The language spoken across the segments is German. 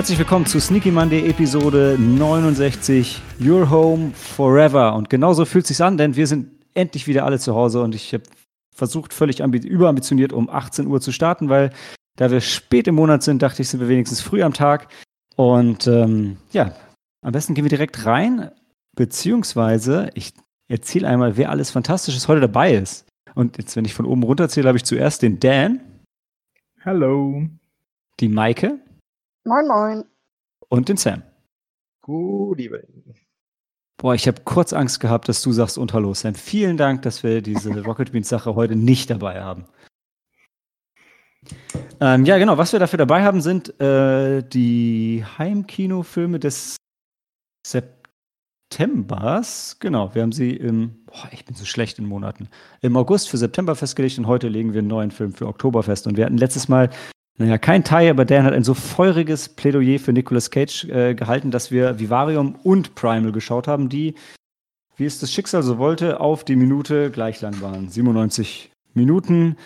Herzlich willkommen zu Sneaky Monday Episode 69 Your Home Forever. Und genauso fühlt es sich an, denn wir sind endlich wieder alle zu Hause und ich habe versucht, völlig überambitioniert um 18 Uhr zu starten, weil da wir spät im Monat sind, dachte ich, sind wir wenigstens früh am Tag. Und ähm, ja, am besten gehen wir direkt rein, beziehungsweise ich erzähle einmal, wer alles Fantastisches heute dabei ist. Und jetzt, wenn ich von oben runter zähle, habe ich zuerst den Dan. Hallo. Die Maike. Moin, moin. Und den Sam. Gut, evening. Boah, ich habe kurz Angst gehabt, dass du sagst und hallo Sam. Vielen Dank, dass wir diese Rocket Beans Sache heute nicht dabei haben. Ähm, ja, genau. Was wir dafür dabei haben, sind äh, die Heimkinofilme des Septembers. Genau, wir haben sie im, boah, ich bin so schlecht in Monaten, im August für September festgelegt und heute legen wir einen neuen Film für Oktober fest. Und wir hatten letztes Mal naja, kein Teil, aber Dan hat ein so feuriges Plädoyer für Nicolas Cage äh, gehalten, dass wir Vivarium und Primal geschaut haben, die, wie es das Schicksal so wollte, auf die Minute gleich lang waren. 97 Minuten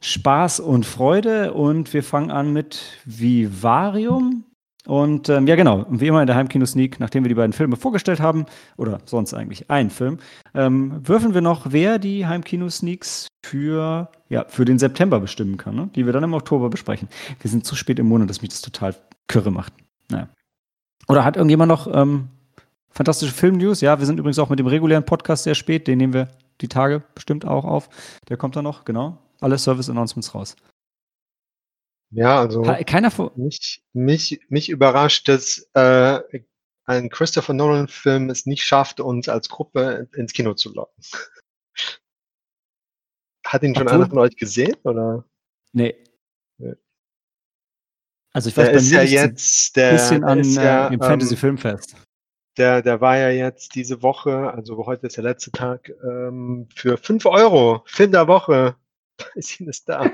Spaß und Freude und wir fangen an mit Vivarium. Und ähm, ja, genau, wie immer in der Heimkino-Sneak, nachdem wir die beiden Filme vorgestellt haben, oder sonst eigentlich einen Film, ähm, würfeln wir noch, wer die Heimkino-Sneaks für, ja, für den September bestimmen kann, ne? die wir dann im Oktober besprechen. Wir sind zu spät im Monat, dass mich das total kürre macht. Naja. Oder hat irgendjemand noch ähm, fantastische Film-News? Ja, wir sind übrigens auch mit dem regulären Podcast sehr spät, den nehmen wir die Tage bestimmt auch auf. Der kommt dann noch, genau. Alle Service-Announcements raus. Ja, also keiner vor mich, mich, mich überrascht, dass äh, ein Christopher Nolan-Film es nicht schafft, uns als Gruppe ins Kino zu locken. Hat ihn schon Obwohl- einer von euch gesehen? Oder? Nee. Nee. Also ich weiß Der bei ist ja jetzt, der, bisschen an ist ja, äh, dem ähm, Fantasy Filmfest. Der, der war ja jetzt diese Woche, also heute ist der letzte Tag, ähm, für 5 Euro, Film der Woche. Ist ihn da.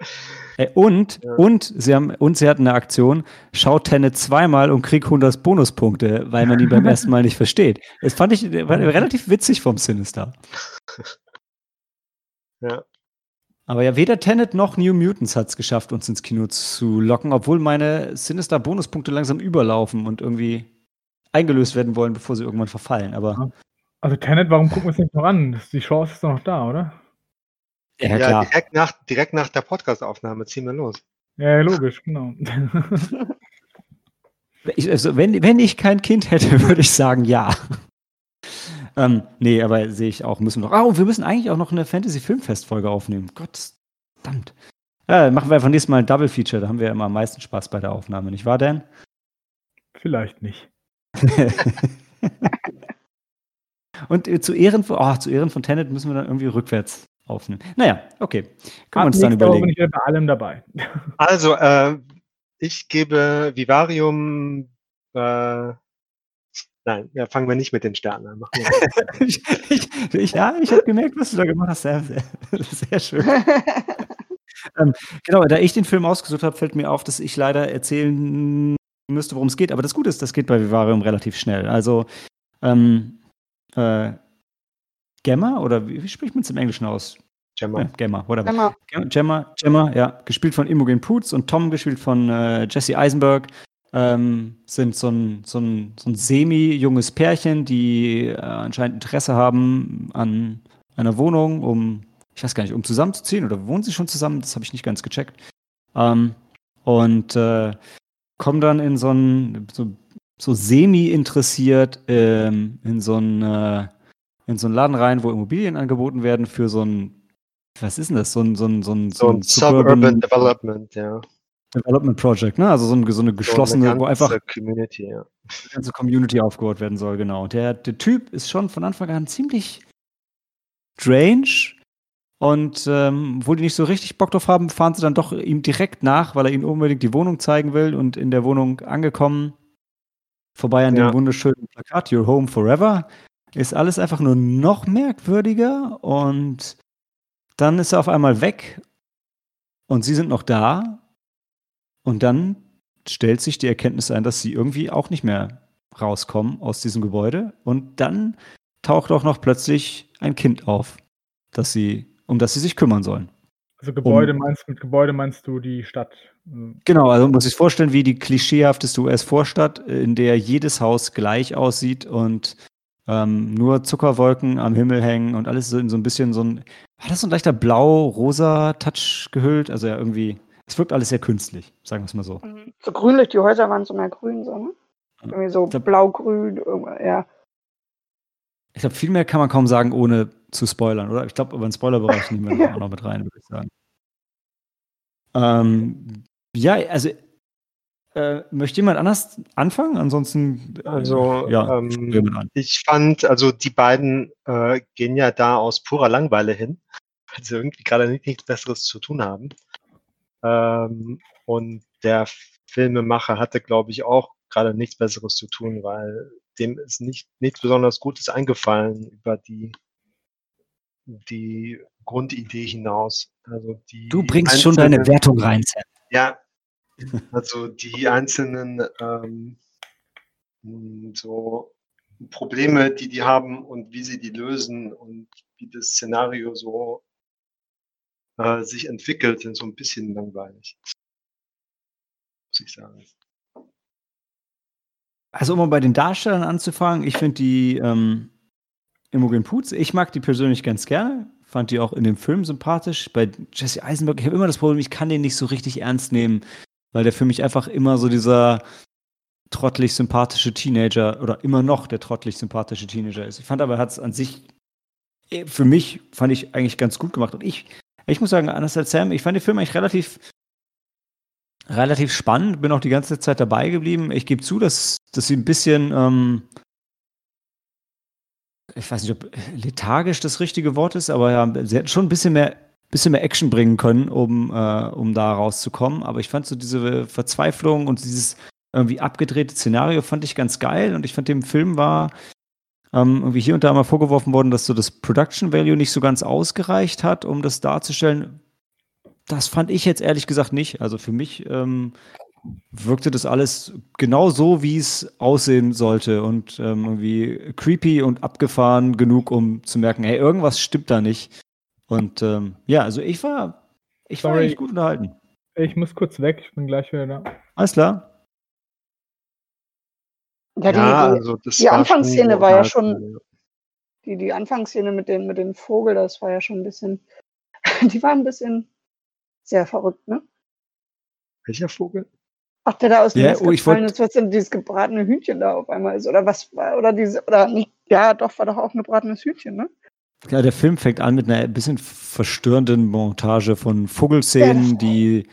Äh, und, Ja. und, sie haben, und sie hatten eine Aktion, schaut Tenet zweimal und krieg 100 Bonuspunkte, weil man ihn beim ersten Mal nicht versteht. Das fand ich war relativ witzig vom Sinister. Ja. Aber ja, weder Tenet noch New Mutants hat es geschafft, uns ins Kino zu locken, obwohl meine Sinister-Bonuspunkte langsam überlaufen und irgendwie eingelöst werden wollen, bevor sie irgendwann verfallen. Aber Also Tenet, warum gucken wir es nicht noch an? Die Chance ist doch noch da, oder? Ja, Ja, klar. direkt nach, direkt nach der Podcast-Aufnahme ziehen wir los. Ja, logisch, genau. Ich, also, wenn, wenn ich kein Kind hätte, würde ich sagen, ja. ähm, nee, aber sehe ich auch, müssen wir noch. Oh, wir müssen eigentlich auch noch eine Fantasy-Filmfest-Folge aufnehmen. Gott, verdammt. Ja, machen wir einfach nächstes Mal ein Double Feature, da haben wir immer am meisten Spaß bei der Aufnahme, nicht wahr, Dan? Vielleicht nicht. Und äh, zu, Ehren von, oh, zu Ehren von Tenet müssen wir dann irgendwie rückwärts aufnehmen. Naja, okay. Können wir uns dann überlegen. bin ich wieder bei allem dabei. Also, äh, ich gebe Vivarium, äh, nein, ja, fangen wir nicht mit den Sternen an. Machen wir ich, ich, ich, ja, ich habe gemerkt, was du da gemacht hast. Sehr, sehr, sehr schön. Ähm, genau, da ich den Film ausgesucht habe, fällt mir auf, dass ich leider erzählen müsste, worum es geht. Aber das Gute ist, das geht bei Vivarium relativ schnell. Also, ähm, äh, Gemma, oder wie, wie spricht man es im Englischen aus? Gemma. Ja, Gemma, whatever. Emma, Gemma, Gemma, ja, gespielt von Imogen Poots und Tom, gespielt von äh, Jesse Eisenberg, ähm, sind so ein, so ein, so ein semi-junges Pärchen, die äh, anscheinend Interesse haben an einer Wohnung, um, ich weiß gar nicht, um zusammenzuziehen oder wohnen sie schon zusammen? Das habe ich nicht ganz gecheckt. Ähm, und äh, kommen dann in so ein, so, so semi-interessiert ähm, in so ein, äh, in so einen Laden rein, wo Immobilien angeboten werden für so ein was ist denn das? So ein, so ein, so ein, So ein Suburban Development, ja. Development Project, ne? Also so, ein, so eine geschlossene, so eine wo einfach Community, ja. die ganze Community aufgebaut werden soll, genau. Und der, der Typ ist schon von Anfang an ziemlich strange. Und ähm, obwohl die nicht so richtig Bock drauf haben, fahren sie dann doch ihm direkt nach, weil er ihnen unbedingt die Wohnung zeigen will. Und in der Wohnung angekommen, vorbei an Ja. dem wunderschönen Plakat, Your Home Forever, ist alles einfach nur noch merkwürdiger. Und dann ist er auf einmal weg und sie sind noch da. Und dann stellt sich die Erkenntnis ein, dass sie irgendwie auch nicht mehr rauskommen aus diesem Gebäude. Und dann taucht auch noch plötzlich ein Kind auf, das sie, um das sie sich kümmern sollen. Also Gebäude um, meinst mit Gebäude meinst du die Stadt? Genau, also muss ich vorstellen, wie die klischeehafteste US-Vorstadt, in der jedes Haus gleich aussieht und ähm, nur Zuckerwolken am Himmel hängen und alles so in so ein bisschen so ein, war das so ein leichter blau-rosa Touch gehüllt? Also ja, irgendwie, es wirkt alles sehr künstlich, sagen wir es mal so. Mhm. So grünlich, die Häuser waren so mehr grün, so, ne? Irgendwie so blau-grün, ja. Ich glaube, viel mehr kann man kaum sagen, ohne zu spoilern, oder? Ich glaube, über den Spoilerbereich nehmen wir ja. auch noch mit rein, würde ich sagen. Ähm, ja, also äh, möchte jemand anders anfangen? Ansonsten, äh, also ja, ähm, ich fand, also die beiden äh, gehen ja da aus purer Langweile hin, weil sie irgendwie gerade nicht, nichts Besseres zu tun haben. Ähm, und der Filmemacher hatte, glaube ich, auch gerade nichts Besseres zu tun, weil dem ist nicht nichts besonders Gutes eingefallen über die die Grundidee hinaus. Also die du bringst schon deine Wertung rein, Sam. Ja, also die einzelnen ähm, so Probleme, die die haben und wie sie die lösen und wie das Szenario so äh, sich entwickelt, sind so ein bisschen langweilig. Muss ich sagen. Also um mal bei den Darstellern anzufangen, ich finde die ähm, Imogen Poots, ich mag die persönlich ganz gerne. Fand die auch in dem Film sympathisch. Bei Jesse Eisenberg, ich habe immer das Problem, ich kann den nicht so richtig ernst nehmen, weil der für mich einfach immer so dieser trottelig sympathische Teenager oder immer noch der trottelig sympathische Teenager ist. Ich fand aber, er hat es an sich, äh, für mich fand ich eigentlich ganz gut gemacht. Und ich, ich muss sagen, anders als Sam, ich fand den Film eigentlich relativ relativ spannend, bin auch die ganze Zeit dabei geblieben. Ich gebe zu, dass, dass sie ein bisschen, ähm, ich weiß nicht, ob lethargisch das richtige Wort ist, aber ja, sie hätten schon ein bisschen mehr, bisschen mehr Action bringen können, um, äh, um da rauszukommen. Aber ich fand so diese Verzweiflung und dieses irgendwie abgedrehte Szenario fand ich ganz geil und ich fand dem Film war ähm, irgendwie hier und da mal vorgeworfen worden, dass so das Production Value nicht so ganz ausgereicht hat, um das darzustellen, das fand ich jetzt ehrlich gesagt nicht. Also für mich ähm, wirkte das alles genau so, wie es aussehen sollte und ähm, irgendwie creepy und abgefahren genug, um zu merken, hey, irgendwas stimmt da nicht. Und ähm, ja, also ich war, ich Sorry, war eigentlich gut unterhalten. Ich muss kurz weg, ich bin gleich wieder da. Alles klar. Ja, die, ja, also die Anfangsszene war ja schon, die, die Anfangsszene mit dem, mit dem Vogel, das war ja schon ein bisschen, die war ein bisschen sehr verrückt, ne? Welcher Vogel? Ach, der da aus dem yeah, oh, gefallen ist, was denn dieses gebratene Hühnchen da auf einmal ist. Oder was war, oder diese, oder nicht, ja, doch, war doch auch ein gebratenes Hühnchen, ne? Ja, der Film fängt an mit einer bisschen verstörenden Montage von Vogelszenen, ja, die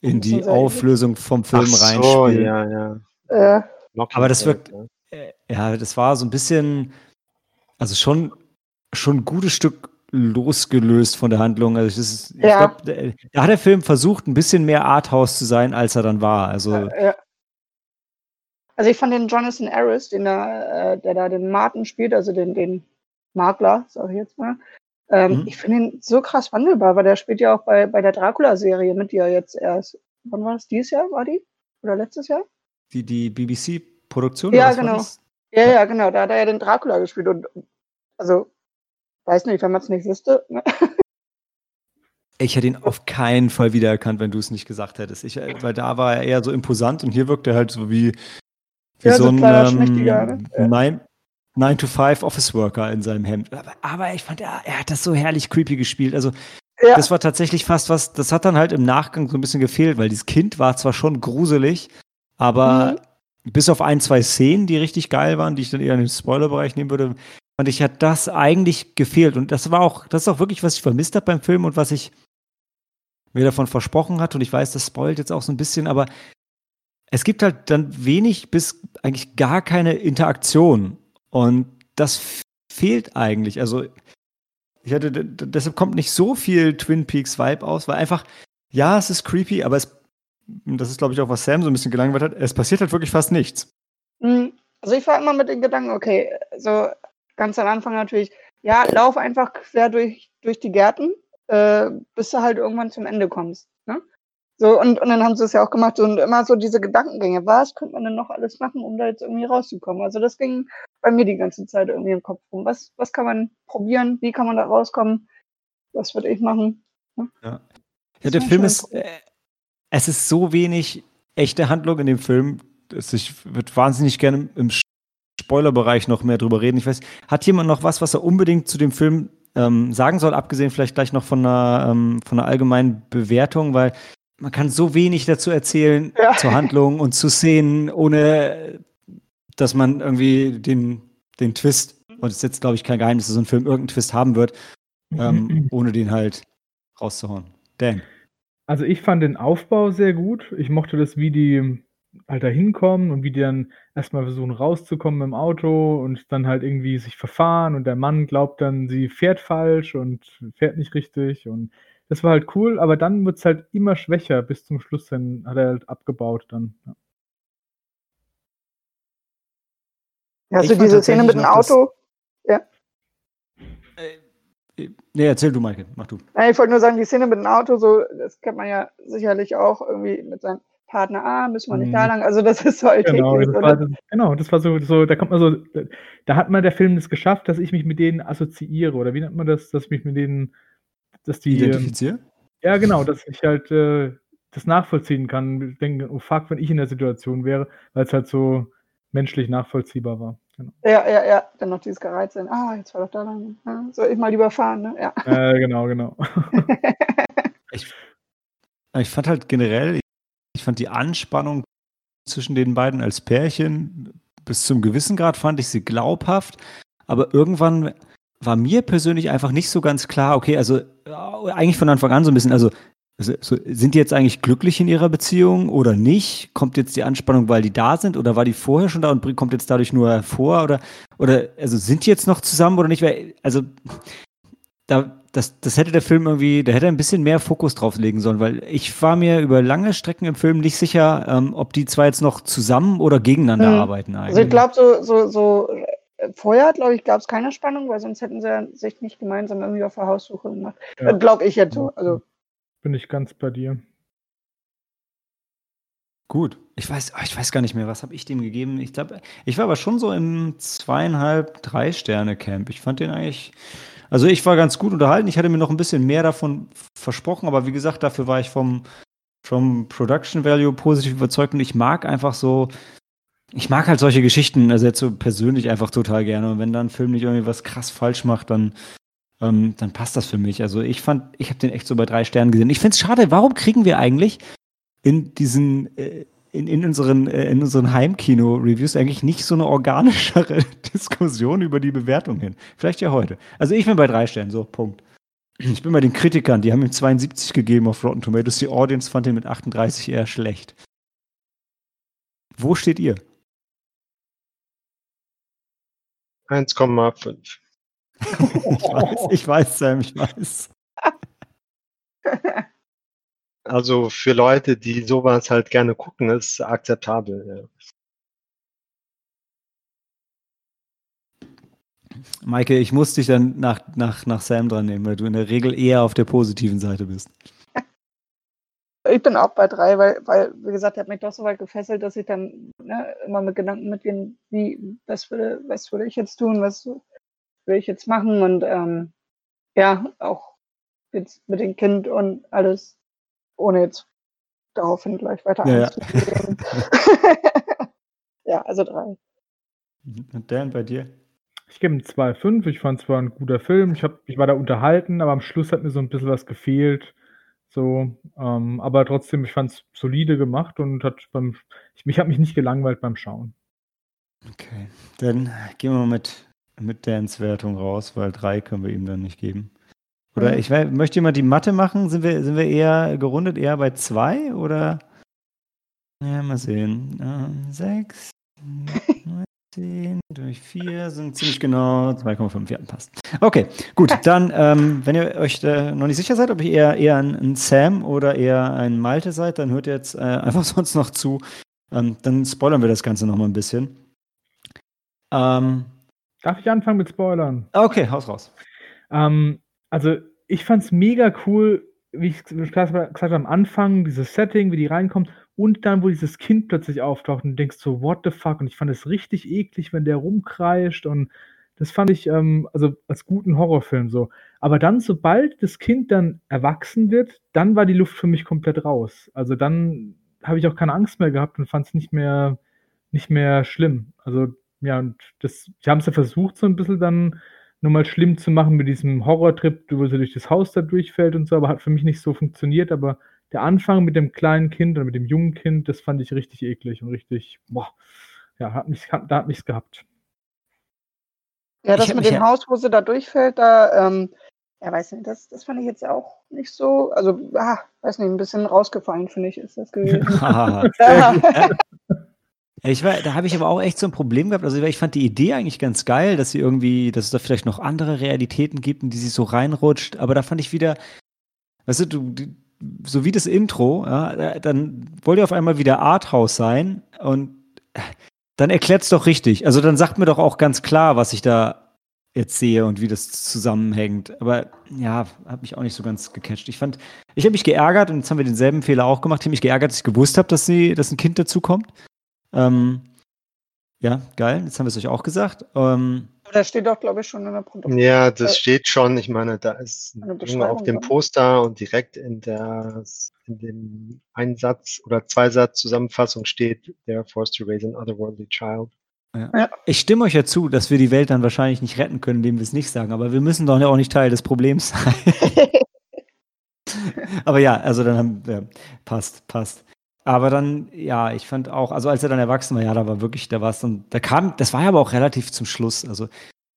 in die Auflösung vom Film Ach so, reinspielen. Ja, ja. Äh. Aber das wirkt, ja, das war so ein bisschen, also schon, schon ein gutes Stück losgelöst von der Handlung. Also ist, ich ja. glaube, da hat der Film versucht, ein bisschen mehr Arthouse zu sein, als er dann war. Also, ja. also ich fand den Jonathan Harris, den da, äh, der da den Martin spielt, also den, den Makler, sage ich jetzt mal. Ähm, mhm. Ich finde ihn so krass wandelbar, weil der spielt ja auch bei, bei der Dracula-Serie mit dir jetzt erst. Wann war das? Dieses Jahr war die? Oder letztes Jahr? Die, die BBC-Produktion? Ja, genau. Ja, ja, genau. Da hat er ja den Dracula gespielt. Und also, weiß nicht, wenn man es nicht wüsste. Ne? Ich hätte ihn auf keinen Fall wiedererkannt, wenn du es nicht gesagt hättest. Ich, weil da war er eher so imposant und hier wirkt er halt so wie, wie ja, so, so ein. Ähm, ne? 9-to-5-Office-Worker in seinem Hemd. Aber, aber ich fand, er, er, hat das so herrlich creepy gespielt. Also, ja. das war tatsächlich fast was, das hat dann halt im Nachgang so ein bisschen gefehlt, weil dieses Kind war zwar schon gruselig, aber mhm. bis auf ein, zwei Szenen, die richtig geil waren, die ich dann eher in den Spoilerbereich nehmen würde, fand ich, hat das eigentlich gefehlt. Und das war auch, das ist auch wirklich, was ich vermisst habe beim Film und was ich mir davon versprochen hat. Und ich weiß, das spoilt jetzt auch so ein bisschen, aber es gibt halt dann wenig bis eigentlich gar keine Interaktion und das fehlt eigentlich. Also, ich hatte, deshalb kommt nicht so viel Twin Peaks Vibe aus, weil einfach, ja, es ist creepy, aber es, das ist, glaube ich, auch, was Sam so ein bisschen gelangweilt hat, es passiert halt wirklich fast nichts. Mhm. Also ich war immer mit den Gedanken, okay, so ganz am Anfang natürlich, ja, lauf einfach quer durch, durch die Gärten, äh, bis du halt irgendwann zum Ende kommst. So, und, und dann haben sie es ja auch gemacht und immer so diese Gedankengänge, was könnte man denn noch alles machen, um da jetzt irgendwie rauszukommen? Also das ging bei mir die ganze Zeit irgendwie im Kopf rum. Was, was kann man probieren? Wie kann man da rauskommen? Was würde ich machen? Ja. Ja, der Film ist, äh, es ist so wenig echte Handlung in dem Film, dass ich würde wahnsinnig gerne im Spoilerbereich noch mehr drüber reden. Ich weiß, hat jemand noch was, was er unbedingt zu dem Film ähm, sagen soll, abgesehen vielleicht gleich noch von einer, ähm, von einer allgemeinen Bewertung, weil man kann so wenig dazu erzählen ja. zur Handlung und zu Szenen, ohne dass man irgendwie den, den Twist, und es ist jetzt, glaube ich, kein Geheimnis, dass so ein Film irgendeinen Twist haben wird, ähm, ohne den halt rauszuhauen. Dan. Also ich fand den Aufbau sehr gut. Ich mochte das, wie die halt da hinkommen und wie die dann erstmal versuchen rauszukommen im Auto und dann halt irgendwie sich verfahren und der Mann glaubt dann, sie fährt falsch und fährt nicht richtig und das war halt cool, aber dann wird es halt immer schwächer bis zum Schluss hin, hat er halt abgebaut dann. Ja. Hast du diese Szene mit dem Auto? Ja. Äh, nee, erzähl du, Michael, mach du. Nein, ich wollte nur sagen, die Szene mit dem Auto, so, das kennt man ja sicherlich auch irgendwie mit seinem Partner, ah, müssen wir nicht mhm. da lang. Also das ist so genau, das war, das, genau, das war so, so, da kommt man so, da hat man der Film es geschafft, dass ich mich mit denen assoziiere. Oder wie nennt man das, dass ich mich mit denen, dass die. Identifiziere? Ähm, ja, genau, dass ich halt äh, das nachvollziehen kann. Denke, oh fuck, wenn ich in der Situation wäre, weil es halt so menschlich nachvollziehbar war. Genau. Ja, ja, ja. Dann noch dieses Gereizt sein. Ah, jetzt war doch da lang. Ja, soll ich mal lieber fahren, ne? Ja. Äh, genau, genau. ich, ich fand halt generell, ich fand die Anspannung zwischen den beiden als Pärchen bis zum gewissen Grad fand ich sie glaubhaft, aber irgendwann war mir persönlich einfach nicht so ganz klar, okay, also äh, eigentlich von Anfang an so ein bisschen, also so, sind die jetzt eigentlich glücklich in ihrer Beziehung oder nicht? Kommt jetzt die Anspannung, weil die da sind oder war die vorher schon da und kommt jetzt dadurch nur hervor oder oder also sind die jetzt noch zusammen oder nicht? Weil, also da das, das hätte der Film irgendwie, da hätte er ein bisschen mehr Fokus drauf legen sollen, weil ich war mir über lange Strecken im Film nicht sicher, ähm, ob die zwei jetzt noch zusammen oder gegeneinander mhm. arbeiten eigentlich. Also ich glaube, so, so, so vorher, glaube ich, gab es keine Spannung, weil sonst hätten sie sich nicht gemeinsam irgendwie auf der Haussuche gemacht. Ja. Äh, glaube ich jetzt so. Also. Bin ich ganz bei dir. Gut. Ich weiß, ich weiß gar nicht mehr, was habe ich dem gegeben? Ich glaube, ich war aber schon so im zweieinhalb, drei Sterne Camp. Ich fand den eigentlich, also ich war ganz gut unterhalten. Ich hatte mir noch ein bisschen mehr davon versprochen, aber wie gesagt, dafür war ich vom, vom Production Value positiv überzeugt und ich mag einfach so, ich mag halt solche Geschichten, also jetzt so persönlich einfach total gerne. Und wenn da ein Film nicht irgendwie was krass falsch macht, dann, ähm, dann passt das für mich. Also ich fand, ich habe den echt so bei drei Sternen gesehen. Ich finde es schade, warum kriegen wir eigentlich in diesen äh, in, in unseren, äh, in unseren Heimkino-Reviews eigentlich nicht so eine organischere Diskussion über die Bewertung hin. Vielleicht ja heute. Also ich bin bei drei Sternen, so, Punkt. Ich bin bei den Kritikern, die haben ihm 72 gegeben auf Rotten Tomatoes. Die Audience fand ihn mit 38 eher schlecht. Wo steht ihr? 1,5. ich weiß, ich weiß, Sam, ich weiß. Also für Leute, die sowas halt gerne gucken, ist akzeptabel. Ja. Maike, ich muss dich dann nach, nach, nach Sam dran nehmen, weil du in der Regel eher auf der positiven Seite bist. Ich bin auch bei drei, weil, weil wie gesagt, er hat mich doch so weit gefesselt, dass ich dann ne, immer mit Gedanken mitgehen, wie, was würde, was würde ich jetzt tun, was würde ich jetzt machen und ähm, ja, auch jetzt mit dem Kind und alles ohne jetzt daraufhin gleich weiter ja, einzugehen. ja, also drei. Und Dan, bei dir? Ich gebe ihm 2,5. Ich fand es zwar ein guter Film. Ich, hab, ich war da unterhalten, aber am Schluss hat mir so ein bisschen was gefehlt. So, ähm, aber trotzdem, ich fand es solide gemacht und hat beim, ich, mich habe mich nicht gelangweilt beim Schauen. Okay, dann gehen wir mal mit, mit Dans Wertung raus, weil drei können wir ihm dann nicht geben. Oder ich möchte jemand die Mathe machen? Sind wir, sind wir eher gerundet, eher bei zwei oder? Ja, mal sehen. Ähm, sechs, 19 durch vier sind ziemlich genau 2,5. Ja, passt. Okay, gut. Dann, ähm, wenn ihr euch äh, noch nicht sicher seid, ob ihr eher, eher ein, ein, Sam oder eher ein Malte seid, dann hört ihr jetzt äh, einfach sonst noch zu. Ähm, dann spoilern wir das Ganze noch mal ein bisschen. Ähm, Darf ich anfangen mit Spoilern? Okay, haus raus. Ähm, also ich fand es mega cool, wie ich gesagt habe am Anfang, dieses Setting, wie die reinkommt und dann, wo dieses Kind plötzlich auftaucht und du denkst so, what the fuck? Und ich fand es richtig eklig, wenn der rumkreischt und Das fand ich ähm, also als guten Horrorfilm so. Aber dann, sobald das Kind dann erwachsen wird, dann war die Luft für mich komplett raus. Also dann habe ich auch keine Angst mehr gehabt und fand es nicht mehr, nicht mehr schlimm. Also ja, und das, die haben es ja versucht, so ein bisschen dann nochmal schlimm zu machen mit diesem Horrortrip, wo sie durch das Haus da durchfällt und so, aber hat für mich nicht so funktioniert. Aber der Anfang mit dem kleinen Kind oder mit dem jungen Kind, das fand ich richtig eklig und richtig, boah, ja, hat mich, da hat mich's gehabt. Ja, das mit dem ja Haus, wo sie da durchfällt, da, ähm, ja, weiß nicht, das, das fand ich jetzt auch nicht so, also, ah, weiß nicht, ein bisschen rausgefallen, finde ich, ist das gewesen. Ich war, da habe ich aber auch echt so ein Problem gehabt. Also ich fand die Idee eigentlich ganz geil, dass sie irgendwie, dass es da vielleicht noch andere Realitäten gibt, in die sie so reinrutscht. Aber da fand ich wieder, weißt du, du so wie das Intro, ja, dann wollt ihr auf einmal wieder Arthouse sein und dann erklärt es doch richtig. Also dann sagt mir doch auch ganz klar, was ich da jetzt sehe und wie das zusammenhängt. Aber ja, hat mich auch nicht so ganz gecatcht. Ich fand, ich habe mich geärgert und jetzt haben wir denselben Fehler auch gemacht. Ich habe mich geärgert, dass ich gewusst habe, dass dass ein Kind dazukommt. Ähm, ja, geil. Jetzt haben wir es euch auch gesagt. Ähm, das steht doch, glaube ich, schon in der Produktion. Ja, das äh, steht schon. Ich meine, da ist ein auf dem Poster und direkt in, der, in dem Einsatz oder Zweisatz Zusammenfassung steht, der forced to raise an otherworldly child. Ja. Ja. Ich stimme euch ja zu, dass wir die Welt dann wahrscheinlich nicht retten können, indem wir es nicht sagen, aber wir müssen doch auch nicht Teil des Problems sein. aber ja, also dann haben wir, ja, passt, passt. Aber dann, ja, ich fand auch, also als er dann erwachsen war, ja, da war wirklich, da war es dann, da kam, das war ja aber auch relativ zum Schluss. Also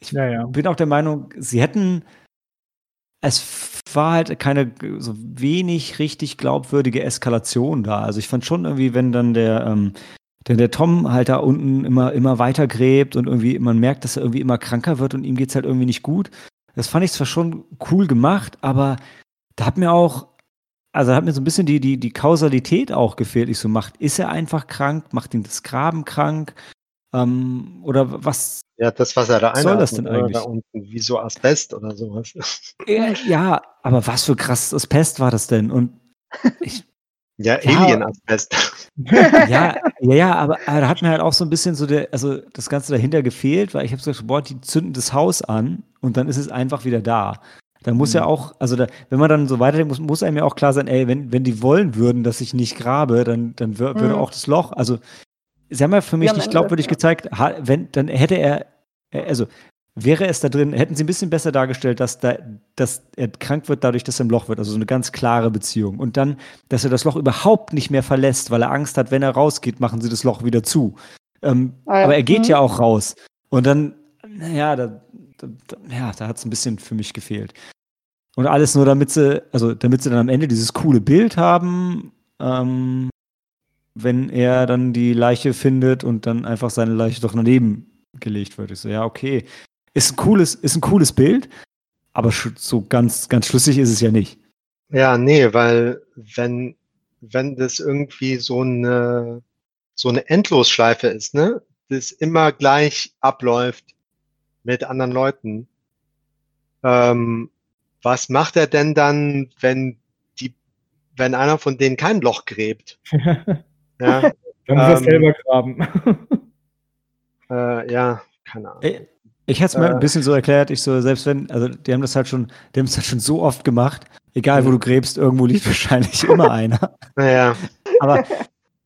ich ja, ja. bin auch der Meinung, sie hätten, es war halt keine so wenig richtig glaubwürdige Eskalation da. Also ich fand schon irgendwie, wenn dann der, ähm, der, der Tom halt da unten immer, immer weiter gräbt und irgendwie, man merkt, dass er irgendwie immer kranker wird und ihm geht es halt irgendwie nicht gut. Das fand ich zwar schon cool gemacht, aber da hat mir auch also hat mir so ein bisschen die, die, die Kausalität auch gefehlt. Ich so, macht, ist er einfach krank? Macht ihn das Graben krank? Ähm, oder was? Ja, das, was er da soll das denn eigentlich? Da unten, wie so Asbest oder sowas. Ja, ja, aber was für krasses Asbest war das denn? Und ich, ja, ja Alien-Asbest. ja, ja, ja, aber, aber da hat mir halt auch so ein bisschen so der, also das Ganze dahinter gefehlt, weil ich habe so gesagt, boah, die zünden das Haus an und dann ist es einfach wieder da. Da muss mhm. ja auch, also da, wenn man dann so weiterdenkt, muss, muss einem ja auch klar sein, ey, wenn, wenn die wollen würden, dass ich nicht grabe, dann, dann mhm. würde auch das Loch, also sie haben ja für mich ja, nicht glaubwürdig ja. gezeigt, wenn, dann hätte er, also wäre es da drin, hätten sie ein bisschen besser dargestellt, dass, da, dass er krank wird dadurch, dass er im Loch wird, also so eine ganz klare Beziehung. Und dann, dass er das Loch überhaupt nicht mehr verlässt, weil er Angst hat, wenn er rausgeht, machen sie das Loch wieder zu. Ähm, ah, ja. Aber er geht mhm. ja auch raus. Und dann, naja, da, ja, da hat es ein bisschen für mich gefehlt. Und alles nur, damit sie, also damit sie dann am Ende dieses coole Bild haben, ähm, wenn er dann die Leiche findet und dann einfach seine Leiche doch daneben gelegt wird. Ich so, ja, okay. Ist ein cooles, ist ein cooles Bild, aber so ganz, ganz schlüssig ist es ja nicht. Ja, nee, weil wenn, wenn das irgendwie so eine, so eine Endlosschleife ist, ne, das immer gleich abläuft mit anderen Leuten, ähm, was macht er denn dann, wenn die, wenn einer von denen kein Loch gräbt? ja, dann muss ähm, er selber graben. äh, ja, keine Ahnung. Ich, ich hätte es mir äh, ein bisschen so erklärt, ich so, selbst wenn, also die haben das halt schon, die haben es halt schon so oft gemacht, egal wo du gräbst, irgendwo liegt wahrscheinlich immer einer. Naja. Aber,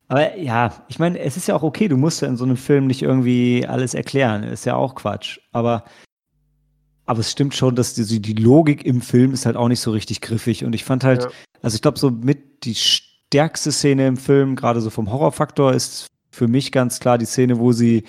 aber ja, ich meine, es ist ja auch okay, du musst ja in so einem Film nicht irgendwie alles erklären, ist ja auch Quatsch. Aber aber es stimmt schon, dass die, die Logik im Film ist halt auch nicht so richtig griffig. Und ich fand halt, ja. also ich glaube, so mit die stärkste Szene im Film, gerade so vom Horrorfaktor, ist für mich ganz klar die Szene, wo sie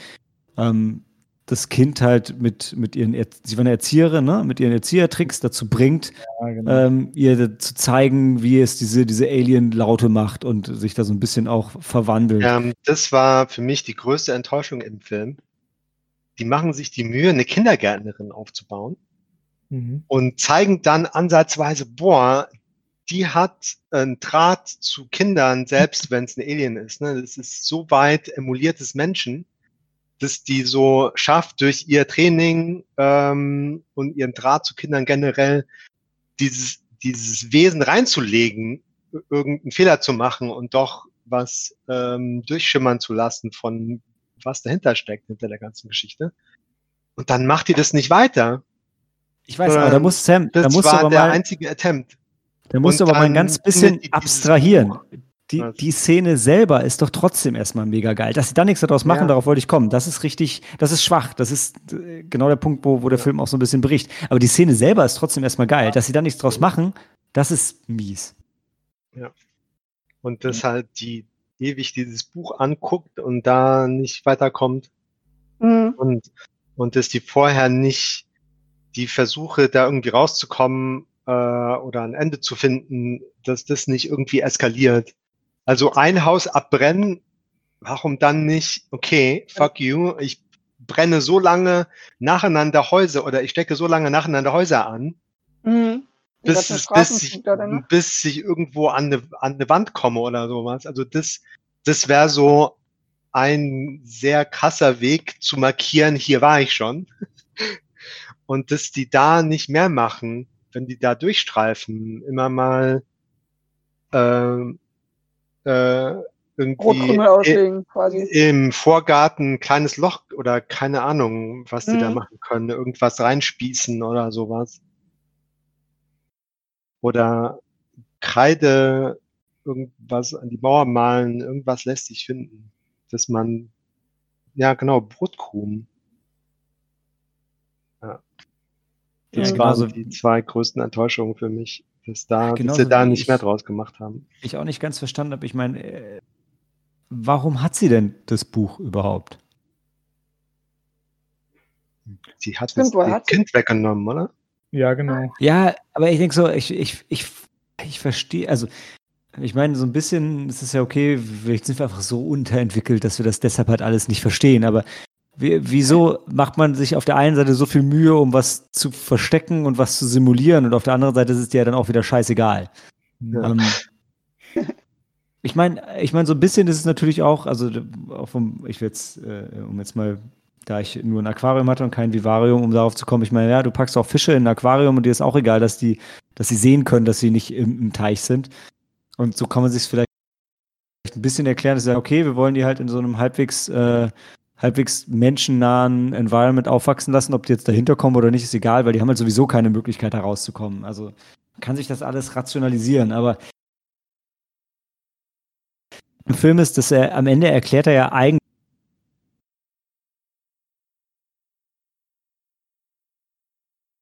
ähm, das Kind halt mit, mit ihren, er sie war eine Erzieherin, ne? mit ihren Erziehertricks dazu bringt, ja, genau. ähm, ihr zu zeigen, wie es diese, diese Alien-Laute macht und sich da so ein bisschen auch verwandelt. Ähm, das war für mich die größte Enttäuschung im Film die machen sich die Mühe, eine Kindergärtnerin aufzubauen mhm. und zeigen dann ansatzweise, boah, die hat einen Draht zu Kindern, selbst wenn es ein Alien ist. Ne? Das ist so weit emuliertes Menschen, dass die so schafft, durch ihr Training ähm, und ihren Draht zu Kindern generell dieses, dieses Wesen reinzulegen, irgendeinen Fehler zu machen und doch was ähm, durchschimmern zu lassen von was dahinter steckt, hinter der ganzen Geschichte. und dann macht ihr das nicht weiter. Ich weiß, aber da muss Sam, das da musst war aber der mal, einzige Attempt. da musst du und aber mal ein ganz bisschen abstrahieren. Die, die Szene selber ist doch trotzdem erstmal mega geil. Dass sie da nichts daraus machen, Ja. darauf wollte ich kommen. Das ist richtig, das ist schwach. Das ist äh, genau der Punkt, wo, wo der Film auch so ein bisschen bricht. Aber die Szene selber ist trotzdem erstmal geil. Dass sie da nichts draus machen, das ist mies. Und das halt die ewig dieses Buch anguckt und da nicht weiterkommt Mhm. und, und dass die vorher nicht die Versuche, da irgendwie rauszukommen äh, oder ein Ende zu finden, dass das nicht irgendwie eskaliert. Also ein Haus abbrennen, warum dann nicht, okay, fuck you, ich brenne so lange nacheinander Häuser oder ich stecke so lange nacheinander Häuser an, Mhm. Bis, es, bis, ich, ne? bis ich irgendwo an eine, an eine Wand komme oder sowas. Also das, das wäre so ein sehr krasser Weg zu markieren, hier war ich schon. Und dass die da nicht mehr machen, wenn die da durchstreifen, immer mal ähm, äh, irgendwie auslegen, quasi. im Vorgarten ein kleines Loch oder keine Ahnung, was die da Mhm. machen können, irgendwas reinspießen oder sowas. Oder Kreide irgendwas an die Mauer malen, irgendwas lässt sich finden, dass man, ja genau, Brotkrumen. Ja. Das Ja, waren genauso- die zwei größten Enttäuschungen für mich, dass da, dass Genauso sie da nicht ich- mehr draus gemacht haben. Ich auch nicht ganz verstanden habe. Ich meine, äh, warum hat sie denn das Buch überhaupt? Sie hat Stimmt, das hat sie- Kind weggenommen, oder? Ja, genau. Ja, aber ich denke so, ich, ich, ich, ich verstehe, also ich meine, so ein bisschen ist es ja okay, vielleicht sind wir einfach so unterentwickelt, dass wir das deshalb halt alles nicht verstehen, aber wieso macht man sich auf der einen Seite so viel Mühe, um was zu verstecken und was zu simulieren und auf der anderen Seite ist es dir ja dann auch wieder scheißegal. Ja. Ähm, ich meine, ich meine, so ein bisschen ist es natürlich auch, also auch vom, ich will jetzt, äh, um jetzt mal, da ich nur ein Aquarium hatte und kein Vivarium, um darauf zu kommen, ich meine, ja, du packst auch Fische in ein Aquarium und dir ist auch egal, dass die, dass sie sehen können, dass sie nicht im, im Teich sind. Und so kann man sich vielleicht ein bisschen erklären, dass sie sagen, okay, wir wollen die halt in so einem halbwegs, äh, halbwegs menschennahen Environment aufwachsen lassen, ob die jetzt dahinter kommen oder nicht, ist egal, weil die haben halt sowieso keine Möglichkeit, da rauszukommen. Also man kann sich das alles rationalisieren, aber im Film ist, dass er am Ende erklärt er ja eigentlich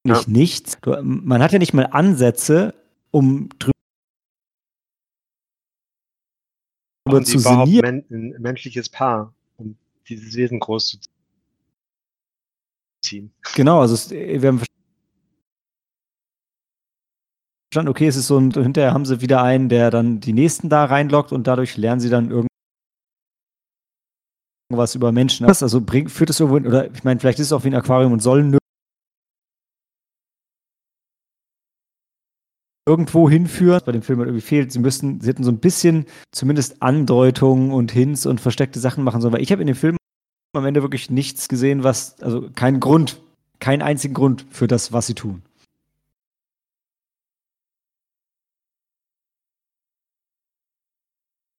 Ja. nichts. Du, man hat ja nicht mal Ansätze, um drüber die zu sinnieren. men ein menschliches Paar, um dieses Wesen groß zu ziehen. Genau, also es, wir haben verstanden, okay, es ist so, und hinterher haben sie wieder einen, der dann die Nächsten da reinlockt und dadurch lernen sie dann irgendwas über Menschen. Also bringt, führt es irgendwo hin, oder ich meine, vielleicht ist es auch wie ein Aquarium und soll irgendwo hinführen, bei dem Film halt irgendwie fehlt. Sie müssten, sie hätten so ein bisschen zumindest Andeutungen und Hints und versteckte Sachen machen sollen, weil ich habe in dem Film am Ende wirklich nichts gesehen, was, also keinen Grund, keinen einzigen Grund für das, was sie tun.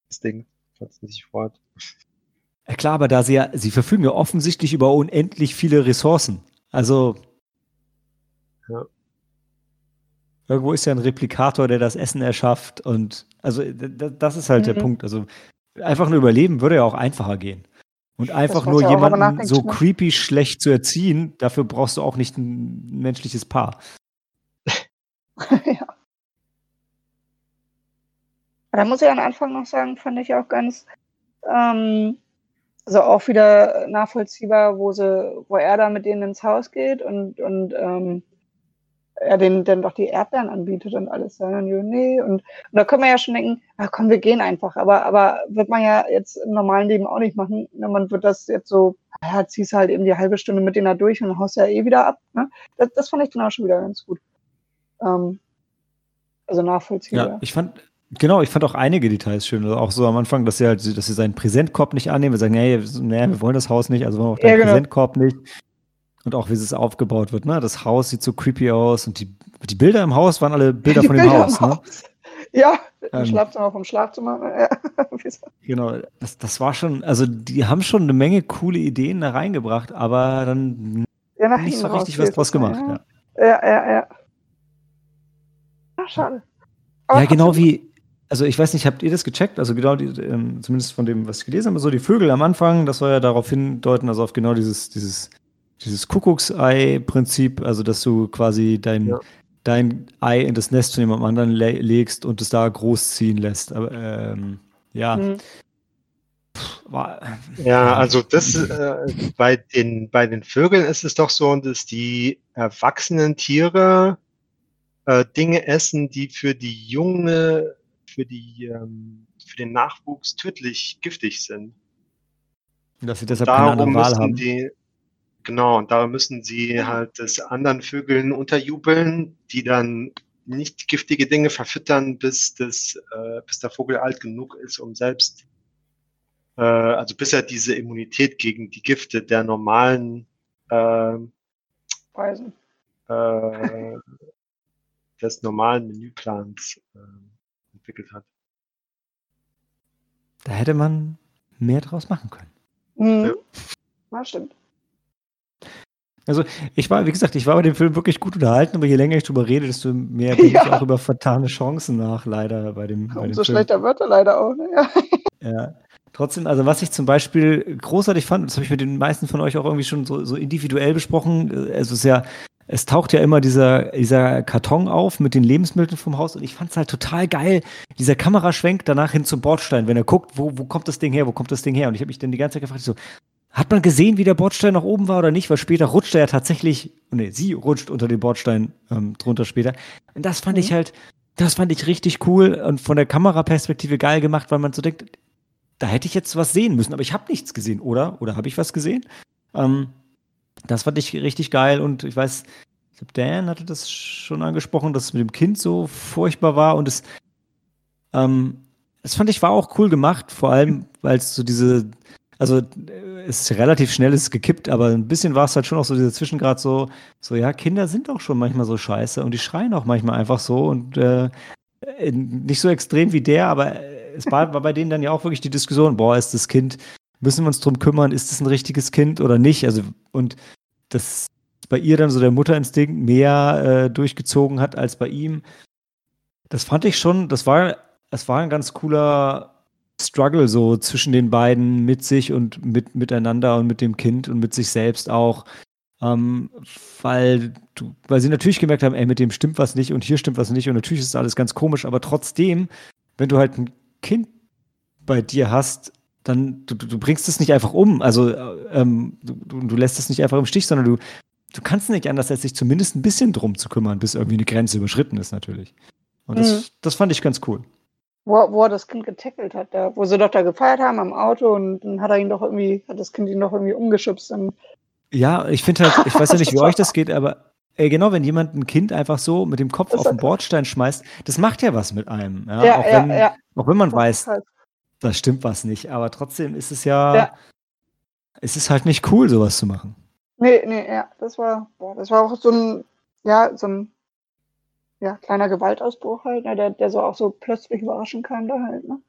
Das Ding setzen sich fort. Ja, klar, aber da sie ja, sie verfügen ja offensichtlich über unendlich viele Ressourcen. Also. Ja. Irgendwo ist ja ein Replikator, der das Essen erschafft und also das ist halt der Mhm. Punkt. Also einfach nur überleben würde ja auch einfacher gehen. Und einfach nur jemanden so macht. creepy schlecht zu erziehen, dafür brauchst du auch nicht ein menschliches Paar. ja. Da muss ich am Anfang noch sagen, fand ich auch ganz, ähm, also auch wieder nachvollziehbar, wo sie, wo er da mit denen ins Haus geht und, und ähm, er denen dann doch die Erdbeeren anbietet und alles. Ja, nee. Und, und da können wir ja schon denken, ach komm, wir gehen einfach. Aber, aber wird man ja jetzt im normalen Leben auch nicht machen. Ne? Man wird das jetzt so, ja, ziehst halt eben die halbe Stunde mit denen da durch und haust ja eh wieder ab. Ne? Das, das fand ich dann auch schon wieder ganz gut. Ähm, also nachvollziehbar. Ja, ich fand, genau, ich fand auch einige Details schön. Also auch so am Anfang, dass sie halt, dass sie seinen Präsentkorb nicht annehmen. Wir sagen, nee, nee, wir wollen das Haus nicht, also wollen wir auch Ja, deinen genau. Präsentkorb nicht. Und auch wie es aufgebaut wird, ne? Das Haus sieht so creepy aus und die, die Bilder im Haus waren alle Bilder Die von dem Bilder Haus, ne? Haus. Ja, im Ähm. Schlafzimmer vom Schlafzimmer. Ja. Genau, das, das war schon, also die haben schon eine Menge coole Ideen da reingebracht, aber dann ja, nicht so richtig was draus gemacht. Ja, ja, ja. ja, ja. Ach, schade. Aber ja, genau wie, also ich weiß nicht, habt ihr das gecheckt? Also genau, die, ähm, zumindest von dem, was ich gelesen habe, so die Vögel am Anfang, das soll ja darauf hindeuten, also auf genau dieses, dieses, dieses Kuckucksei-Prinzip, also dass du quasi dein, ja. dein Ei in das Nest von jemandem anderen le legst und es da großziehen lässt. Aber ähm, ja. Mhm. Ja, also das äh, bei den bei den Vögeln ist es doch so, dass die erwachsenen Tiere äh, Dinge essen, die für die junge, für die ähm, für den Nachwuchs tödlich giftig sind. Dass sie deshalb keine andere Wahl haben. Die, genau, und darum müssen sie halt das anderen Vögeln unterjubeln, die dann nicht giftige Dinge verfüttern, bis das, äh, bis der Vogel alt genug ist, um selbst äh, also bis er diese Immunität gegen die Gifte der normalen äh, Weisen. Äh, des normalen Menüplans äh, entwickelt hat. Da hätte man mehr draus machen können. Mhm. Ja. ja, stimmt. Also ich war, wie gesagt, ich war bei dem Film wirklich gut unterhalten, aber je länger ich drüber rede, desto mehr denke ja. ich auch über vertane Chancen nach, leider bei dem. Bei Umso schlechter wird er leider auch, ne? Ja. ja. Trotzdem, also was ich zum Beispiel großartig fand, das habe ich mit den meisten von euch auch irgendwie schon so, so individuell besprochen, also es ist ja, es taucht ja immer dieser, dieser Karton auf mit den Lebensmitteln vom Haus und ich fand es halt total geil, dieser Kameraschwenk danach hin zum Bordstein, wenn er guckt, wo, wo kommt das Ding her, wo kommt das Ding her? Und ich habe mich dann die ganze Zeit gefragt, so, hat man gesehen, wie der Bordstein nach oben war oder nicht? Weil später rutscht er ja tatsächlich, nee, sie rutscht unter den Bordstein ähm, drunter später. Und das fand mhm. ich halt, das fand ich richtig cool und von der Kameraperspektive geil gemacht, weil man so denkt, da hätte ich jetzt was sehen müssen, aber ich habe nichts gesehen, oder? Oder habe ich was gesehen? Ähm, das fand ich richtig geil und ich weiß, ich glaube, Dan hatte das schon angesprochen, dass es mit dem Kind so furchtbar war und es, ähm, das fand ich war auch cool gemacht, vor allem, weil es so diese, also es ist relativ schnell ist gekippt, aber ein bisschen war es halt schon auch so dieser Zwischengrad so, so ja, Kinder sind auch schon manchmal so scheiße und die schreien auch manchmal einfach so und äh, nicht so extrem wie der, aber es war, war bei denen dann ja auch wirklich die Diskussion, boah, ist das Kind, müssen wir uns drum kümmern, ist das ein richtiges Kind oder nicht? Also, und das bei ihr dann so der Mutterinstinkt mehr äh, durchgezogen hat als bei ihm. Das fand ich schon, das war, das war ein ganz cooler Struggle so zwischen den beiden mit sich und mit, miteinander und mit dem Kind und mit sich selbst auch. Ähm, weil, du, weil sie natürlich gemerkt haben, ey, mit dem stimmt was nicht und hier stimmt was nicht und natürlich ist alles ganz komisch, aber trotzdem, wenn du halt ein Kind bei dir hast, dann du, du bringst es nicht einfach um. Also ähm, du, du lässt es nicht einfach im Stich, sondern du, du kannst nicht anders, als sich zumindest ein bisschen drum zu kümmern, bis irgendwie eine Grenze überschritten ist, natürlich. Und das, mhm. das fand ich ganz cool. Wo, wo er das Kind getackelt hat, da, wo sie doch da gefeiert haben am Auto und dann hat er ihn doch irgendwie, hat das Kind ihn doch irgendwie umgeschubst. Ja, ich finde halt, ich weiß ja nicht, wie euch das geht, aber Ey, genau, wenn jemand ein Kind einfach so mit dem Kopf auf den Bordstein schmeißt, das macht ja was mit einem. Ja, ja, auch, wenn, ja, auch, wenn, man weiß, halt. da stimmt was nicht. Aber trotzdem ist es ja, es ist halt nicht cool, sowas zu machen. Nee, nee, ja, das war, boah, das war auch so ein, ja, so ein ja, kleiner Gewaltausbruch halt, ne, der, der so auch so plötzlich überraschen kam da halt, ne?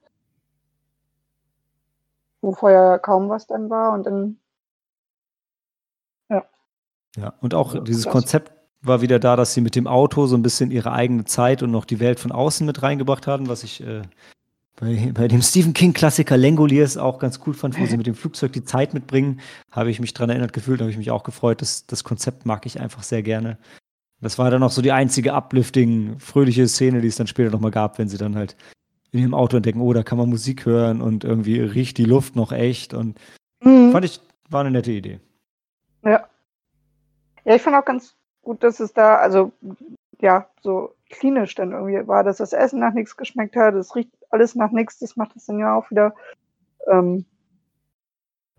Wo vorher kaum was dann war und dann, ja. Ja, und auch ja, dieses krass. Konzept war wieder da, dass sie mit dem Auto so ein bisschen ihre eigene Zeit und noch die Welt von außen mit reingebracht haben, was ich äh, bei, bei, dem Stephen King-Klassiker Langoliers auch ganz cool fand, wo sie mit dem Flugzeug die Zeit mitbringen. Habe ich mich daran erinnert gefühlt, habe ich mich auch gefreut. Das, das Konzept mag ich einfach sehr gerne. Das war dann auch so die einzige uplifting, fröhliche Szene, die es dann später nochmal gab, wenn sie dann halt in dem Auto entdecken, oh, da kann man Musik hören und irgendwie riecht die Luft noch echt. Und mhm. fand ich, war eine nette Idee. Ja. Ja, ich fand auch ganz gut, dass es da, also ja, so klinisch dann irgendwie war, dass das Essen nach nichts geschmeckt hat, es riecht alles nach nichts, das macht es dann ja auch wieder, ähm,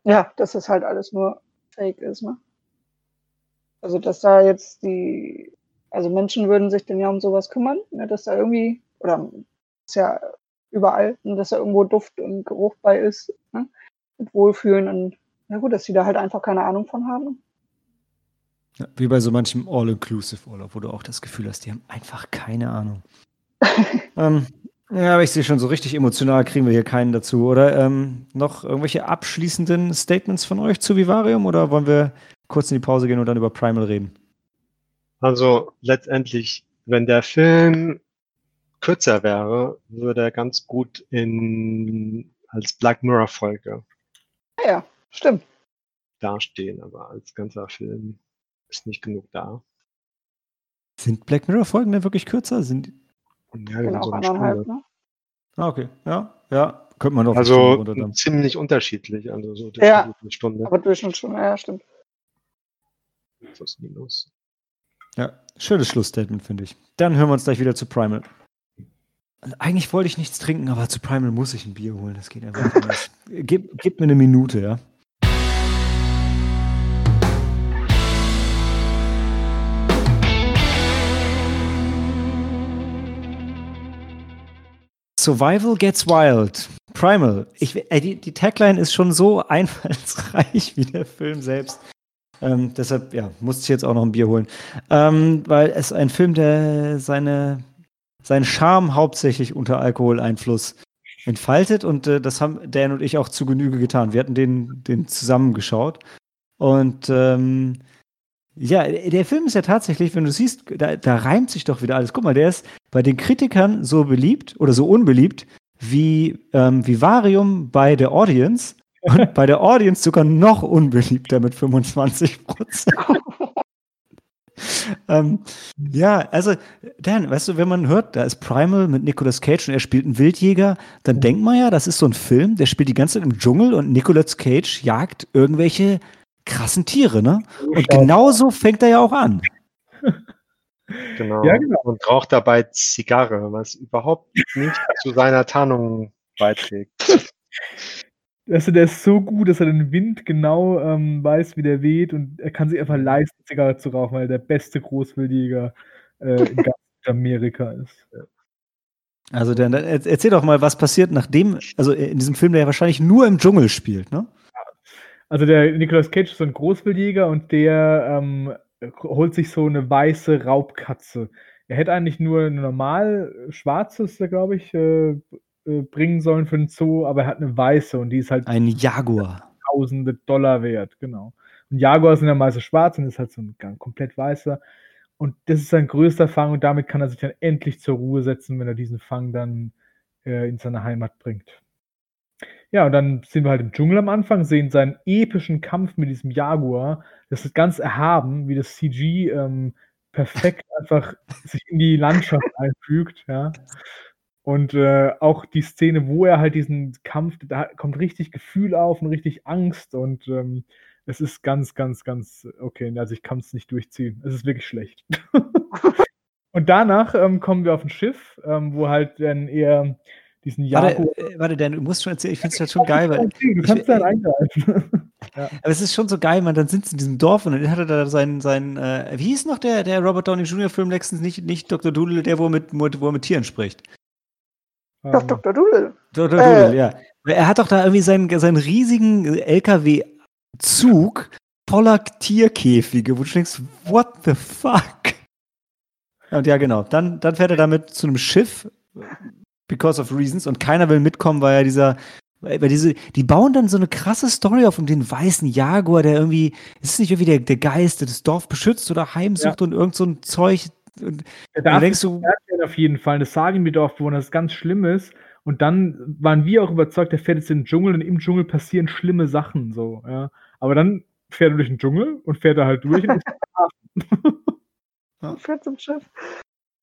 ja, dass das halt alles nur Fake ist, ne? Also, dass da jetzt die, also Menschen würden sich dann ja um sowas kümmern, ne, dass da irgendwie, oder ist ja überall, ne, dass da irgendwo Duft und Geruch bei ist, ne? mit Wohlfühlen und, na gut, dass die da halt einfach keine Ahnung von haben. Ja, wie bei so manchem All-Inclusive-Urlaub, wo du auch das Gefühl hast, die haben einfach keine Ahnung. ähm, ja, aber ich sehe schon, so richtig emotional kriegen wir hier keinen dazu. Oder ähm, noch irgendwelche abschließenden Statements von euch zu Vivarium? Oder wollen wir kurz in die Pause gehen und dann über Primal reden. Also letztendlich, wenn der Film kürzer wäre, würde er ganz gut in als Black Mirror Folge. Ja, ja, stimmt. Dastehen, aber als ganzer Film ist nicht genug da. Sind Black Mirror Folgen denn wirklich kürzer? Sind ja, genau, so anderthalb, ne? Ah, okay. Ja, ja. Könnte man doch Also ziemlich unterschiedlich. Also so ja, Stunde. Aber Durchschnittsstunde, ja, stimmt. Plus minus. Ja, schönes Schlussstatement, finde ich. Dann hören wir uns gleich wieder zu Primal. Eigentlich wollte ich nichts trinken, aber zu Primal muss ich ein Bier holen. Das geht einfach nicht. Gib, gib mir eine Minute, ja. Survival gets wild. Primal. Ich, äh, die, die, Tagline ist schon so einfallsreich wie der Film selbst. Ähm, deshalb, ja, musste ich jetzt auch noch ein Bier holen. Ähm, weil es ein Film, der seine, seinen Charme hauptsächlich unter Alkoholeinfluss entfaltet und äh, das haben Dan und ich auch zu Genüge getan. Wir hatten den, den zusammengeschaut und ähm, ja, der Film ist ja tatsächlich, wenn du siehst, da, da reimt sich doch wieder alles. Guck mal, der ist bei den Kritikern so beliebt oder so unbeliebt wie ähm, Vivarium bei der Audience und bei der Audience sogar noch unbeliebter mit 25 Prozent. ähm, ja, also, Dan, weißt du, wenn man hört, da ist Primal mit Nicolas Cage und er spielt einen Wildjäger, dann denkt man ja, das ist so ein Film, der spielt die ganze Zeit im Dschungel und Nicolas Cage jagt irgendwelche krassen Tiere, ne? Und genauso fängt er ja auch an. Genau. Ja, genau. Und raucht dabei Zigarre, was überhaupt nicht zu seiner Tarnung beiträgt. Also der ist so gut, dass er den Wind genau ähm, weiß, wie der weht und er kann sich einfach leisten, Zigarre zu rauchen, weil er der beste Großwildjäger äh, in ganz Amerika ist. Also dann erzähl doch mal, was passiert nachdem, also in diesem Film, der ja wahrscheinlich nur im Dschungel spielt, ne? Also der Nicolas Cage ist so ein Großwildjäger und der ähm, holt sich so eine weiße Raubkatze. Er hätte eigentlich nur eine normal schwarzes, glaube ich, äh, äh, bringen sollen für den Zoo, aber er hat eine weiße und die ist halt ein Jaguar. Tausende Dollar wert, genau. Und Jaguar sind ja meistens schwarz und ist halt so ein komplett weißer. Und das ist sein größter Fang und damit kann er sich dann endlich zur Ruhe setzen, wenn er diesen Fang dann äh, in seine Heimat bringt. Ja, und dann sind wir halt im Dschungel am Anfang, sehen seinen epischen Kampf mit diesem Jaguar. Das ist ganz erhaben, wie das CG ähm, perfekt einfach sich in die Landschaft einfügt, ja. Und äh, auch die Szene, wo er halt diesen Kampf, da kommt richtig Gefühl auf und richtig Angst und ähm, es ist ganz, ganz, ganz okay. Also ich kann es nicht durchziehen. Es ist wirklich schlecht. und danach ähm, kommen wir auf ein Schiff, ähm, wo halt dann eher diesen Jaguar. Warte, äh, warte, Dan, du musst schon erzählen, ich finde es halt schon geil, weil. Du kannst dann eingreifen. ja. Aber es ist schon so geil, man, dann sie in diesem Dorf und dann hat er da seinen, seinen äh, wie hieß noch der, der Robert Downey Jr. Film letztens, nicht, nicht Dr. Doodle, der, wo mit, wo er mit Tieren spricht. Doch, Dr. Doodle. Dr. Doodle, äh. ja. Er hat doch da irgendwie seinen, seinen riesigen LKW-Zug voller Tierkäfige, wo du denkst, what the fuck? Und ja, genau. Dann, dann fährt er damit zu einem Schiff, because of reasons, und keiner will mitkommen, weil ja dieser, weil diese, die bauen dann so eine krasse Story auf um den weißen Jaguar, der irgendwie, ist es nicht irgendwie der, der Geist, der das Dorf beschützt oder heimsucht ja. und irgend so ein Zeug. Und, da denkst du, auf jeden Fall, das sagen wir Dorfbewohner, das ganz schlimm ist. Und dann waren wir auch überzeugt, der fährt jetzt in den Dschungel und im Dschungel passieren schlimme Sachen, so, ja. Aber dann fährt er durch den Dschungel und fährt er halt durch und ja. fährt zum Schiff.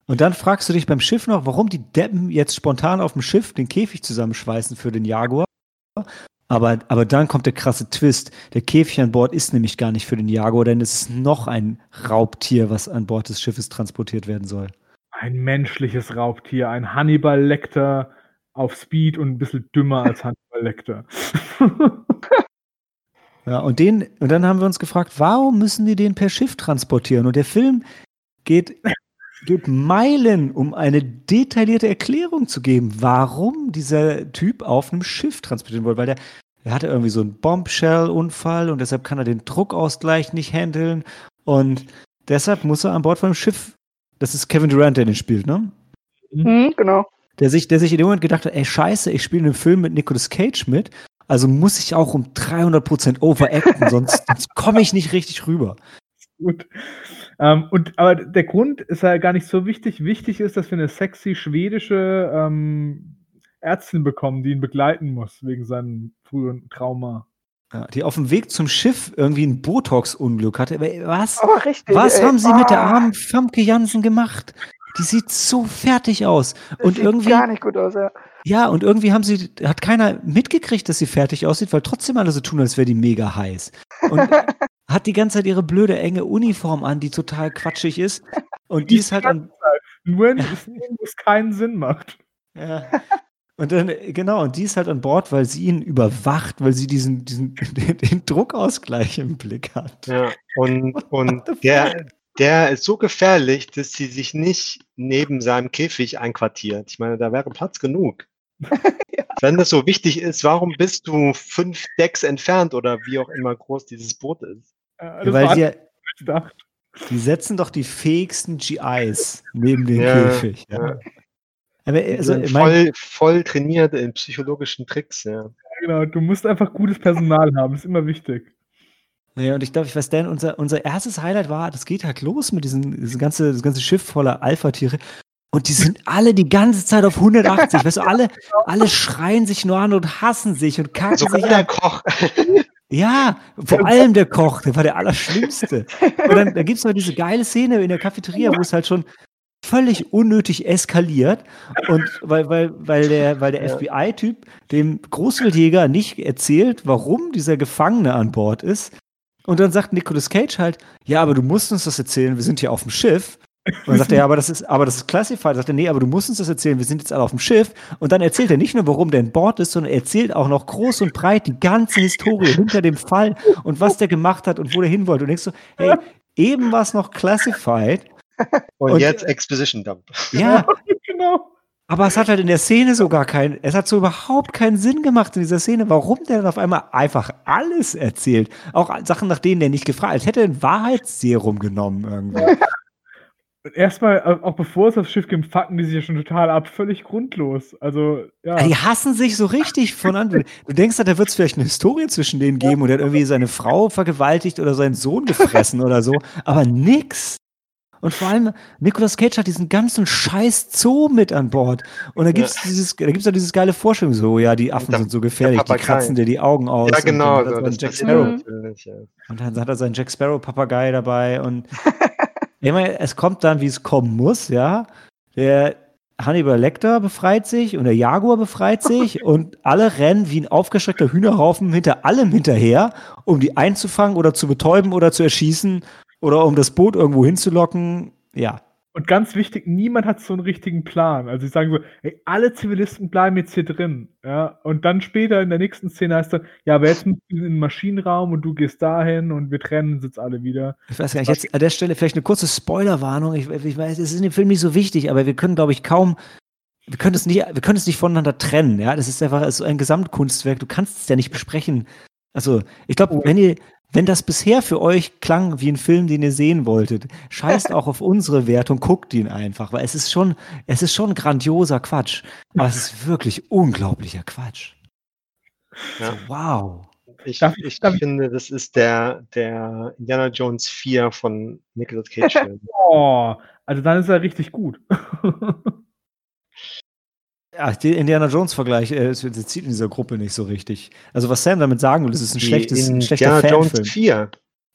Und dann fragst du dich beim Schiff noch, warum die Deppen jetzt spontan auf dem Schiff den Käfig zusammenschweißen für den Jaguar. Aber, aber dann kommt der krasse Twist. Der Käfig an Bord ist nämlich gar nicht für den Jaguar, denn es ist noch ein Raubtier, was an Bord des Schiffes transportiert werden soll. Ein menschliches Raubtier, ein Hannibal Lecter auf Speed und ein bisschen dümmer als Hannibal Lecter. ja, und den, und dann haben wir uns gefragt, warum müssen die den per Schiff transportieren? Und der Film geht geht Meilen, um eine detaillierte Erklärung zu geben, warum dieser Typ auf einem Schiff transportieren wollte. Weil der, der hatte irgendwie so einen Bombshell-Unfall und deshalb kann er den Druckausgleich nicht handeln. Und deshalb muss er an Bord von einem Schiff. Das ist Kevin Durant, der den spielt, ne? Mhm, genau. Der sich, der sich in dem Moment gedacht hat, ey, scheiße, ich spiele einen Film mit Nicolas Cage mit Also muss ich auch um 300% overacten, sonst, sonst komme ich nicht richtig rüber. Gut. Ähm, und, aber der Grund ist ja gar nicht so wichtig. Wichtig ist, dass wir eine sexy schwedische ähm, Ärztin bekommen, die ihn begleiten muss, wegen seinem frühen Trauma. Ja, die auf dem Weg zum Schiff irgendwie ein Botox-Unglück hatte. Was? Oh, richtig, was ey. haben sie mit der Ah. armen Famke Jansen gemacht? Die sieht so fertig aus. Das Und sieht irgendwie, gar nicht gut aus, ja. ja, und irgendwie haben sie, hat keiner mitgekriegt, dass sie fertig aussieht, weil trotzdem alle so tun, als wäre die mega heiß. Und hat die ganze Zeit ihre blöde, enge Uniform an, die total quatschig ist. Und die ist halt an, Nur in wo es keinen Sinn macht. Ja. Und dann, genau, und die ist halt an Bord, weil sie ihn überwacht, weil sie diesen, diesen den, den Druckausgleich im Blick hat. Ja, und, und der, der ist so gefährlich, dass sie sich nicht neben seinem Käfig einquartiert. Ich meine, da wäre Platz genug. Wenn das so wichtig ist, warum bist du fünf Decks entfernt oder wie auch immer groß dieses Boot ist? Äh, Ja, das weil war sie, gedacht. die setzen doch die fähigsten GIs neben den Ja, Käfig. Ja. ja. Aber Die also, ich mein, voll, voll trainiert in psychologischen Tricks, ja. Genau, du musst einfach gutes Personal haben, ist immer wichtig. naja, und ich glaube, ich weiß, Dan, unser, unser erstes Highlight war, das geht halt los mit diesem, diesem ganze, das ganze Schiff voller Alpha-Tiere. Und die sind alle die ganze Zeit auf 180. Weißt du, alle, alle schreien sich nur an und hassen sich und kacken Sogar sich der an. Koch. Ja, vor allem der Koch, der war der Allerschlimmste. Und dann da gibt es mal diese geile Szene in der Cafeteria, wo es halt schon völlig unnötig eskaliert. Und weil, weil, weil der, weil der Ja. FBI-Typ dem Großwildjäger nicht erzählt, warum dieser Gefangene an Bord ist. Und dann sagt Nicolas Cage halt, ja, aber du musst uns das erzählen, wir sind hier auf dem Schiff. Und dann sagt er, ja, aber das ist, aber das ist classified. Sagt er, nee, aber du musst uns das erzählen, wir sind jetzt alle auf dem Schiff. Und dann erzählt er nicht nur, warum der an Bord ist, sondern er erzählt auch noch groß und breit die ganze Historie hinter dem Fall und was der gemacht hat und wo der hin wollte. Und denkst so, hey, eben war es noch classified. Und, Und- jetzt Exposition Dump. Ja, genau. aber es hat halt in der Szene so gar keinen, es hat so überhaupt keinen Sinn gemacht in dieser Szene, warum der dann auf einmal einfach alles erzählt. Auch Sachen, nach denen der nicht gefragt hat. Als hätte er ein Wahrheitsserum genommen irgendwie. Erstmal, äh, auch bevor es aufs Schiff gibt, fucken die sich ja schon total ab. Völlig grundlos. Also, ja. Die hassen sich so richtig von an. Du denkst, da wird es vielleicht eine Historie zwischen denen geben und er hat irgendwie seine Frau vergewaltigt oder seinen Sohn gefressen oder so, aber nix. Und vor allem, Nicolas Cage hat diesen ganzen scheiß Zoo mit an Bord. Und da gibt's dieses, da gibt's doch dieses geile Vorstellung, so, ja, die Affen Der- sind so gefährlich, die kratzen dir die Augen aus. Ja, genau. Und dann, So, hat er das seinen Jack Sparrow, ja. und dann hat er seinen Jack Sparrow Papagei dabei und ich meine, es kommt dann, wie es kommen muss, ja. Der Hannibal Lecter befreit sich und der Jaguar befreit sich und alle rennen wie ein aufgeschreckter Hühnerhaufen hinter allem hinterher, um die einzufangen oder zu betäuben oder zu erschießen oder um das Boot irgendwo hinzulocken. Ja. Und ganz wichtig, niemand hat so einen richtigen Plan. Also sie sagen so, ey, alle Zivilisten bleiben jetzt hier drin. Ja? Und dann später in der nächsten Szene heißt dann, ja, aber jetzt müssen wir in den Maschinenraum und du gehst dahin und wir trennen uns jetzt alle wieder. Ich weiß gar nicht, jetzt an der Stelle vielleicht eine kurze Spoilerwarnung. Ich, ich weiß, es ist in dem Film nicht so wichtig, aber wir können, glaube ich, kaum, wir können es nicht, wir können es nicht voneinander trennen, ja. Das ist einfach so ein Gesamtkunstwerk. Du kannst es ja nicht besprechen. Also, ich glaube, wenn ihr, wenn das bisher für euch klang wie ein Film, den ihr sehen wolltet, scheißt auch auf unsere Wertung, guckt ihn einfach, weil es ist schon, es ist schon grandioser Quatsch. Aber es ist wirklich unglaublicher Quatsch. Ja. So, wow. Ich, Darf ich- finde, das ist der, der Indiana Jones 4 von Nicolas Cage Film. Oh, also dann ist er richtig gut. Ja, der Indiana Jones-Vergleich äh, es zieht in dieser Gruppe nicht so richtig. Also, was Sam damit sagen will, es ist ein, schlechtes, ein schlechter Indiana Jones Fanfilm. 4.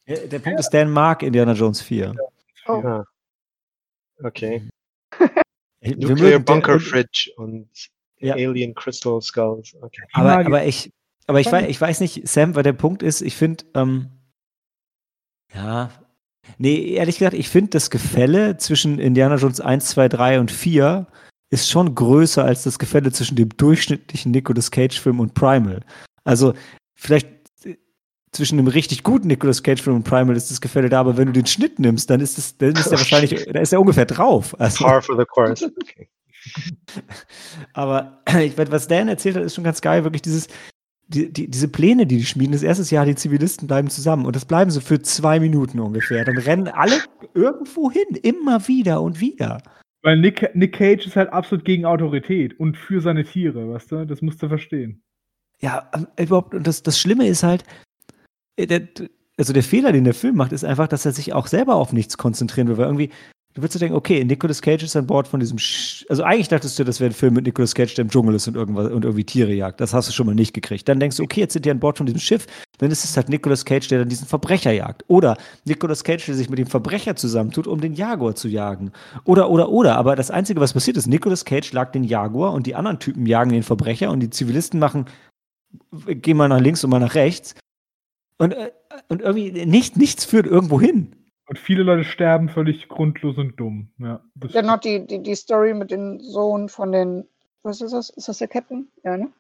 Ja, Der Punkt ist, Dan mag Indiana Jones 4. Oh. Ja. Okay. Wir Nuclear mögen- Bunker Fridge und Ja. Alien Crystal Skulls. Okay. Aber, aber ich, aber ich weiß, ich weiß nicht, Sam, weil der Punkt ist, ich finde, ähm, ja, nee, ehrlich gesagt, ich finde das Gefälle zwischen Indiana Jones 1, 2, 3 und 4 ist schon größer als das Gefälle zwischen dem durchschnittlichen Nicolas Cage-Film und Primal. Also, vielleicht äh, zwischen einem richtig guten Nicolas Cage-Film und Primal ist das Gefälle da, aber wenn du den Schnitt nimmst, dann ist das, dann ist der wahrscheinlich, da ist er ungefähr drauf. Also, Par for the course. Okay. Aber ich, weiß, was Dan erzählt hat, ist schon ganz geil. Wirklich dieses, die, die, diese Pläne, die die schmieden. Das erste Jahr, die Zivilisten bleiben zusammen. Und das bleiben so für zwei Minuten ungefähr. Dann rennen alle irgendwo hin. Immer wieder und wieder. Weil Nick, Nick Cage ist halt absolut gegen Autorität und für seine Tiere, weißt du? Das musst du verstehen. ja, ähm, überhaupt, und das, das Schlimme ist halt, äh, der, also der Fehler, den der Film macht, ist einfach, dass er sich auch selber auf nichts konzentrieren will, weil irgendwie Du würdest denken, okay, Nicolas Cage ist an Bord von diesem. Sch also eigentlich dachtest du, das wäre ein Film mit Nicolas Cage, der im Dschungel ist und, irgendwas, und irgendwie Tiere jagt. Das hast du schon mal nicht gekriegt. Dann denkst du, okay, jetzt sind die an Bord von diesem Schiff. Dann ist es halt Nicolas Cage, der dann diesen Verbrecher jagt. Oder Nicolas Cage, der sich mit dem Verbrecher zusammentut, um den Jaguar zu jagen. Oder, oder, oder. Aber das Einzige, was passiert ist, Nicolas Cage jagt den Jaguar und die anderen Typen jagen den Verbrecher und die Zivilisten machen, gehen mal nach links und mal nach rechts. Und, äh, und irgendwie nicht, nichts führt irgendwo hin. Und viele Leute sterben völlig grundlos und dumm. Ja, ja noch die, die, die Story mit dem Sohn von den. Was ist das? Ist das der Captain? Ja, ne?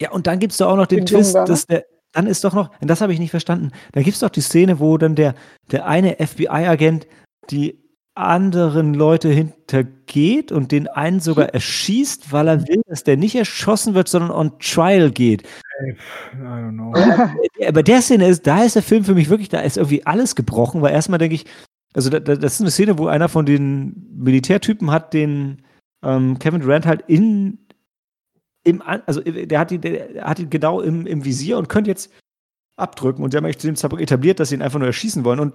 Ja, und dann gibt es da auch noch den, den Twist, ne? dass der. Dann ist doch noch, und das habe ich nicht verstanden, da gibt es doch die Szene, wo dann der, der eine FBI-Agent die anderen Leute hintergeht und den einen sogar erschießt, weil er will, dass der nicht erschossen wird, sondern on trial geht. I don't know. Aber der Szene ist, da ist der Film für mich wirklich, da ist irgendwie alles gebrochen, weil erstmal denke ich, also da, das ist eine Szene, wo einer von den Militärtypen hat den ähm, Kevin Durant halt in im, also der hat ihn, der hat ihn genau im, im Visier und könnte jetzt abdrücken und sie haben eigentlich zu dem Zeitpunkt etabliert, dass sie ihn einfach nur erschießen wollen und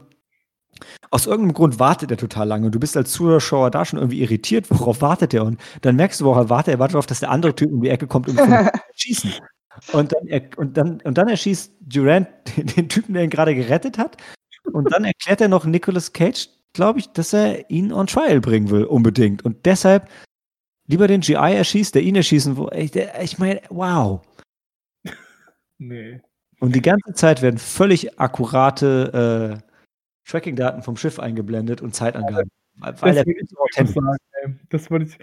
aus irgendeinem Grund wartet er total lange und du bist als Zuschauer da schon irgendwie irritiert, worauf wartet er? Und dann merkst du, worauf er wartet. Er wartet darauf, dass der andere Typ um die Ecke kommt, zu schießen. Und dann, er, und, dann, und dann erschießt Durant den, den Typen, der ihn gerade gerettet hat. Und dann erklärt er noch Nicolas Cage, glaube ich, dass er ihn on trial bringen will, unbedingt. Und deshalb lieber den GI erschießt, der ihn erschießen will. Ich, ich meine, wow. Nee. Und die ganze Zeit werden völlig akkurate äh, Tracking-Daten vom Schiff eingeblendet und Zeitangaben. Weil das, der so authentisch sagen, das wollte ich.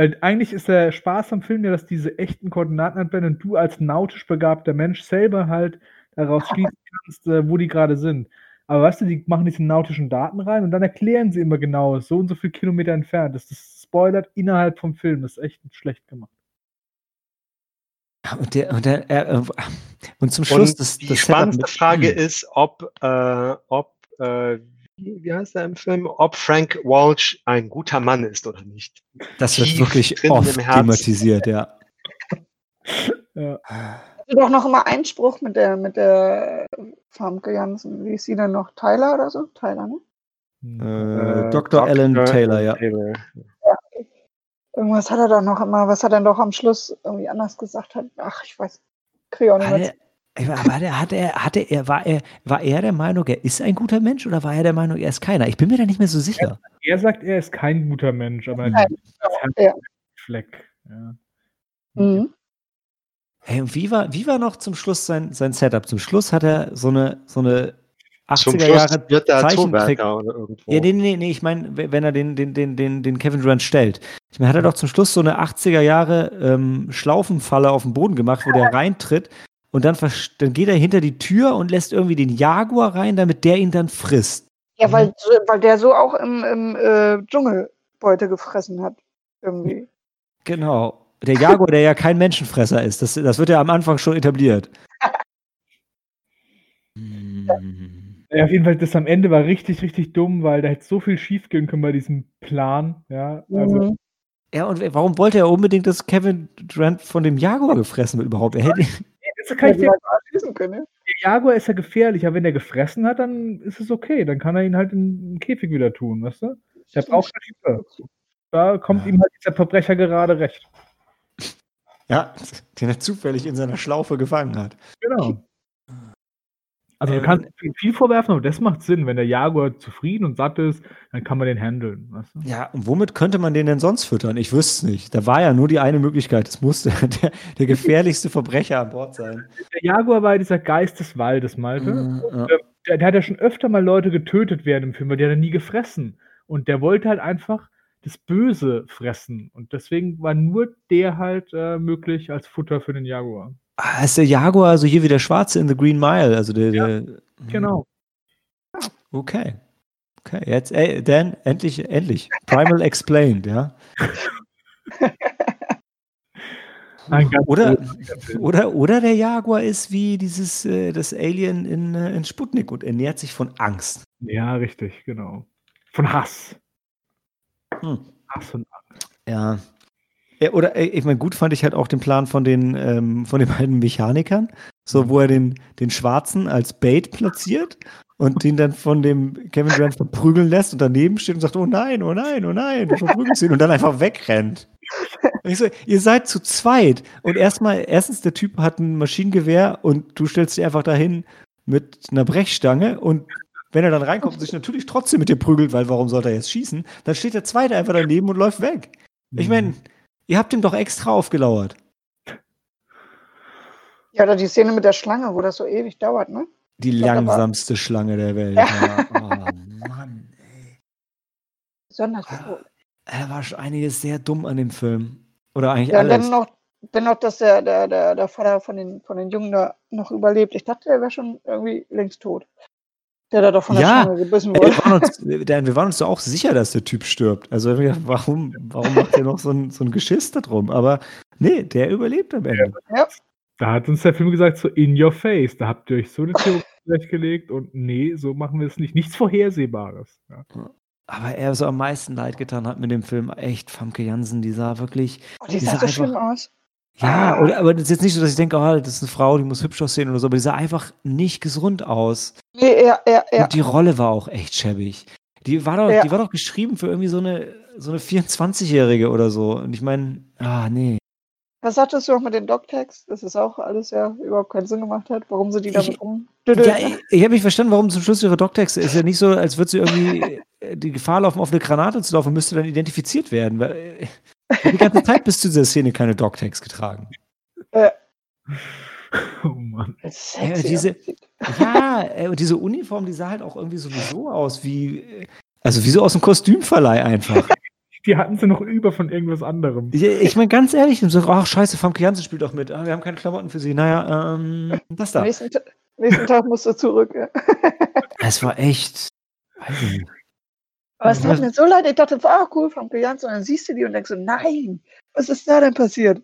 Weil eigentlich ist der Spaß am Film ja, dass diese echten Koordinaten anwenden und du als nautisch begabter Mensch selber halt daraus schließen kannst, äh, wo die gerade sind. Aber weißt du, die machen diese nautischen Daten rein und dann erklären sie immer genau, so und so viele Kilometer entfernt. Das, das spoilert innerhalb vom Film. Das ist echt schlecht gemacht. Und, der, und, der, äh, und zum Schluss, und das, die das spannendste Frage ist, ob, äh, ob äh, wie, heißt er im Film, ob Frank Walsh ein guter Mann ist oder nicht. Das wird Tief wirklich oft thematisiert, ja. ja. Doch noch immer Einspruch mit der mit der Famke Jansen. Wie ist sie denn noch? Tyler oder so? Tyler, ne? Äh, äh Dr. Alan Taylor, ja. Taylor. ja. Irgendwas hat er doch noch immer, was hat er doch am Schluss irgendwie anders gesagt hat. Ach, ich weiß. Kriege auch nicht mehr. War der, hat er, hatte er, war er, war er der Meinung, er ist ein guter Mensch oder war er der Meinung, er ist keiner? Ich bin mir da nicht mehr so sicher. Er, er sagt, er ist kein guter Mensch, aber er hat ja. Fleck. Ja. Mhm. Hey, und wie war, wie war noch zum Schluss sein, sein Setup? Zum Schluss hat er so eine, so eine 80er Jahre wird der Zeichentrick. Oder irgendwo. Ja, nee, nee, nee, ich meine, wenn er den, den, den, den, den Kevin Durant stellt. Ich meine, hat er doch zum Schluss so eine 80er Jahre ähm, Schlaufenfalle auf dem Boden gemacht, wo der reintritt und dann, dann geht er hinter die Tür und lässt irgendwie den Jaguar rein, damit der ihn dann frisst. Ja, weil, weil der so auch im, im äh, Dschungel Beute gefressen hat. Irgendwie. Genau. Der Jaguar, der ja kein Menschenfresser ist. Das, das wird ja am Anfang schon etabliert. Ja, auf jeden Fall, das am Ende war richtig, richtig dumm, weil da hätte so viel schief gehen können bei diesem Plan. Ja, also, mhm. ja und warum wollte er unbedingt, dass Kevin Durant von dem Jaguar gefressen wird überhaupt? Er hätte, das kann ich dir können. Der Jaguar ist ja gefährlich, aber wenn er gefressen hat, dann ist es okay. Dann kann er ihn halt in den Käfig wieder tun, weißt du? Der braucht Hilfe. Da kommt ja. ihm halt dieser Verbrecher gerade recht. Ja, den er zufällig in seiner Schlaufe gefangen hat. Genau. Also du kannst ähm, viel vorwerfen, aber das macht Sinn. Wenn der Jaguar zufrieden und satt ist, dann kann man den handeln. Weißt du? Ja, und womit könnte man den denn sonst füttern? Ich wüsste es nicht. Da war ja nur die eine Möglichkeit. Es musste der, der gefährlichste Verbrecher an Bord sein. Der Jaguar war dieser Geist des Waldes, Malte. Mhm, ja. der, der, hat ja schon öfter mal Leute getötet während dem Film, weil der hat nie gefressen. Und der wollte halt einfach das Böse fressen. Und deswegen war nur der halt äh, möglich als Futter für den Jaguar. Ah, ist der Jaguar also hier wie der Schwarze in The Green Mile? Also der, ja, der genau. Okay. Okay, jetzt, ey, Dan, endlich, endlich. Primal Explained, ja. oder, oder, oder der Jaguar ist wie dieses, äh, das Alien in, äh, in Sputnik und ernährt sich von Angst. Ja, richtig, genau. Von Hass. Hm. Hass und Angst. Ja. Ja, oder ich meine, gut fand ich halt auch den Plan von den, ähm, von den beiden Mechanikern, so wo er den, den Schwarzen als Bait platziert und den dann von dem Kevin Durant verprügeln lässt und daneben steht und sagt, oh nein, oh nein, oh nein, du verprügelst ihn und dann einfach wegrennt. Ich so, ihr seid zu zweit und erstmal, erstens, der Typ hat ein Maschinengewehr und du stellst dich einfach dahin mit einer Brechstange und wenn er dann reinkommt und sich natürlich trotzdem mit dir prügelt, weil warum sollte er jetzt schießen, dann steht der Zweite einfach daneben und läuft weg. Ich meine, mhm. Ihr habt ihm doch extra aufgelauert. Ja, oder die Szene mit der Schlange, wo das so ewig dauert, ne? Die langsamste Schlange der Welt. Ja. Oh Mann, ey. Besonders cool. Da war schon einiges sehr dumm an dem Film. Oder eigentlich ja, alles. Dann noch, dann noch, dass der, der, der, der Vater von den, von den Jungen da noch überlebt. Ich dachte, er wäre schon irgendwie längst tot. Der da doch von der ja, Schlange gebissen wurde. Wir waren, uns, wir waren uns doch auch sicher, dass der Typ stirbt. Also warum, warum macht er noch so ein, so ein Geschiss da drum? Aber nee, der überlebt am Ende. Ja. Da hat uns der Film gesagt, so in your face. Da habt ihr euch so eine Theorie zurechtgelegt und nee, so machen wir es nicht. Nichts Vorhersehbares. Ja. Aber er so am meisten leid getan hat mit dem Film. Echt, Famke Jansen, die sah wirklich. Oh, die, die sah so einfach, schlimm aus. Ja, oder, aber das ist jetzt nicht so, dass ich denke, oh, das ist eine Frau, die muss hübsch aussehen oder so, aber die sah einfach nicht gesund aus. Nee, ja, ja, ja. Und die Rolle war auch echt schäbig. Die war doch, ja. die war doch geschrieben für irgendwie so eine, so eine 24-Jährige oder so. Und ich meine, ah, nee. Was sagtest du auch mit den Doc-Tags? Das ist auch alles ja überhaupt keinen Sinn gemacht hat, warum sie die damit rum. Ja, ich, ich habe nicht verstanden, warum zum Schluss ihre Doc-Tags ist ja nicht so, als würde sie irgendwie die Gefahr laufen, auf eine Granate zu laufen, müsste dann identifiziert werden. Weil, die ganze Zeit bis zu dieser Szene keine Dogtags getragen. Äh. Oh Mann. Ja, diese, ja, und diese Uniform, die sah halt auch irgendwie sowieso aus wie, also wie so aus dem Kostümverleih einfach. Die hatten sie noch über von irgendwas anderem. Ich, ich meine, ganz ehrlich, so, ach scheiße, Famke Jansen spielt auch mit. Ah, wir haben keine Klamotten für sie. Naja, ähm, das da. Nächsten, nächsten Tag musst du zurück. Es war echt, weiß ich nicht. Aber es tat mir so leid, ich dachte, ah, cool, Famke Janssen. Und dann siehst du die und denkst so, nein, was ist da denn passiert?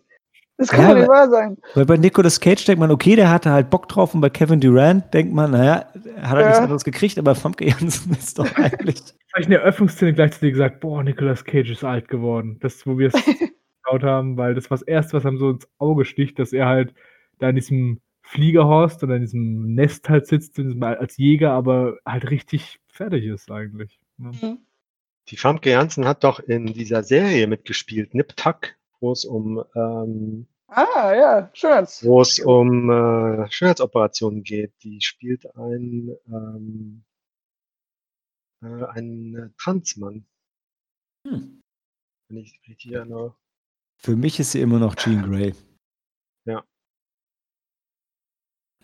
Das kann ja, doch nicht wahr sein. Weil bei Nicolas Cage denkt man, okay, der hatte halt Bock drauf. Und bei Kevin Durant denkt man, naja, hat er ja. nichts anderes gekriegt. Aber Famke Janssen ist doch eigentlich. Habe ich in der Eröffnungsszene gleichzeitig gesagt, boah, Nicolas Cage ist alt geworden. Das, wo wir es geschaut haben, weil das war das Erste, was einem so ins Auge sticht, dass er halt da in diesem Fliegerhorst oder in diesem Nest halt sitzt, als Jäger, aber halt richtig fertig ist eigentlich. Ne? Mhm. Die Famke Janssen hat doch in dieser Serie mitgespielt, Nip Tuck, wo es um ähm, Ah, ja, Schönheits. Wo es um äh, Schönheitsoperationen geht. Die spielt ein, ähm, äh, ein Transmann. Hm. Wenn ich richtig erinnere. Für mich ist sie immer noch Jean Grey. Ja.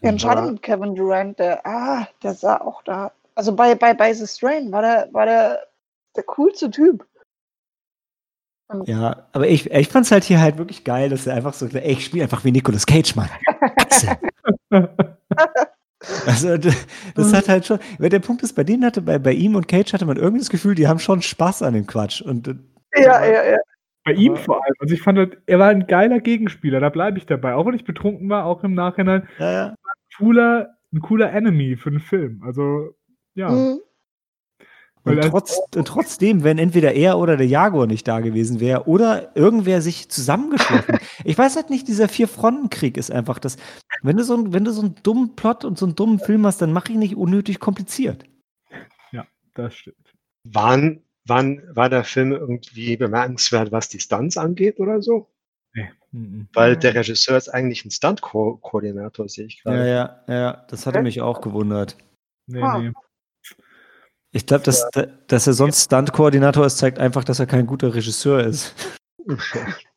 Ja, mit Kevin Durant, der, ah, der sah auch da. Also bei, bei, bei The Strain war der, war der der coolste Typ. Und ja, aber ich, ich fand es halt hier halt wirklich geil, dass er einfach so, ey, ich spiele einfach wie Nicolas Cage, Mann. also, das hat halt schon, der Punkt ist, bei denen hatte, bei, bei ihm und Cage hatte man irgendwie das Gefühl, die haben schon Spaß an dem Quatsch. Und, ja, ja, ja. Bei ihm vor allem. Also ich fand, halt, er war ein geiler Gegenspieler, da bleibe ich dabei. Auch wenn ich betrunken war, auch im Nachhinein. Ja, ja. Ein cooler, ein cooler Enemy für den Film. Also, ja. Mhm. Und, trotz, und trotzdem, wenn entweder er oder der Jaguar nicht da gewesen wäre oder irgendwer sich zusammengeschlossen. ich weiß halt nicht, dieser Vier-Fronten-Krieg ist einfach das. Wenn du, so, wenn du so einen dummen Plot und so einen dummen Film hast, dann mach ihn nicht unnötig kompliziert. Ja, das stimmt. Wann, wann war der Film irgendwie bemerkenswert, was die Stunts angeht oder so? Nee. Mhm. Weil der Regisseur ist eigentlich ein Stunt-Koordinator, sehe ich gerade. Ja, ja, ja, das hatte mich auch gewundert. Nee, ah. nee. Ich glaube, dass, dass er sonst Stunt-Koordinator ist, zeigt einfach, dass er kein guter Regisseur ist.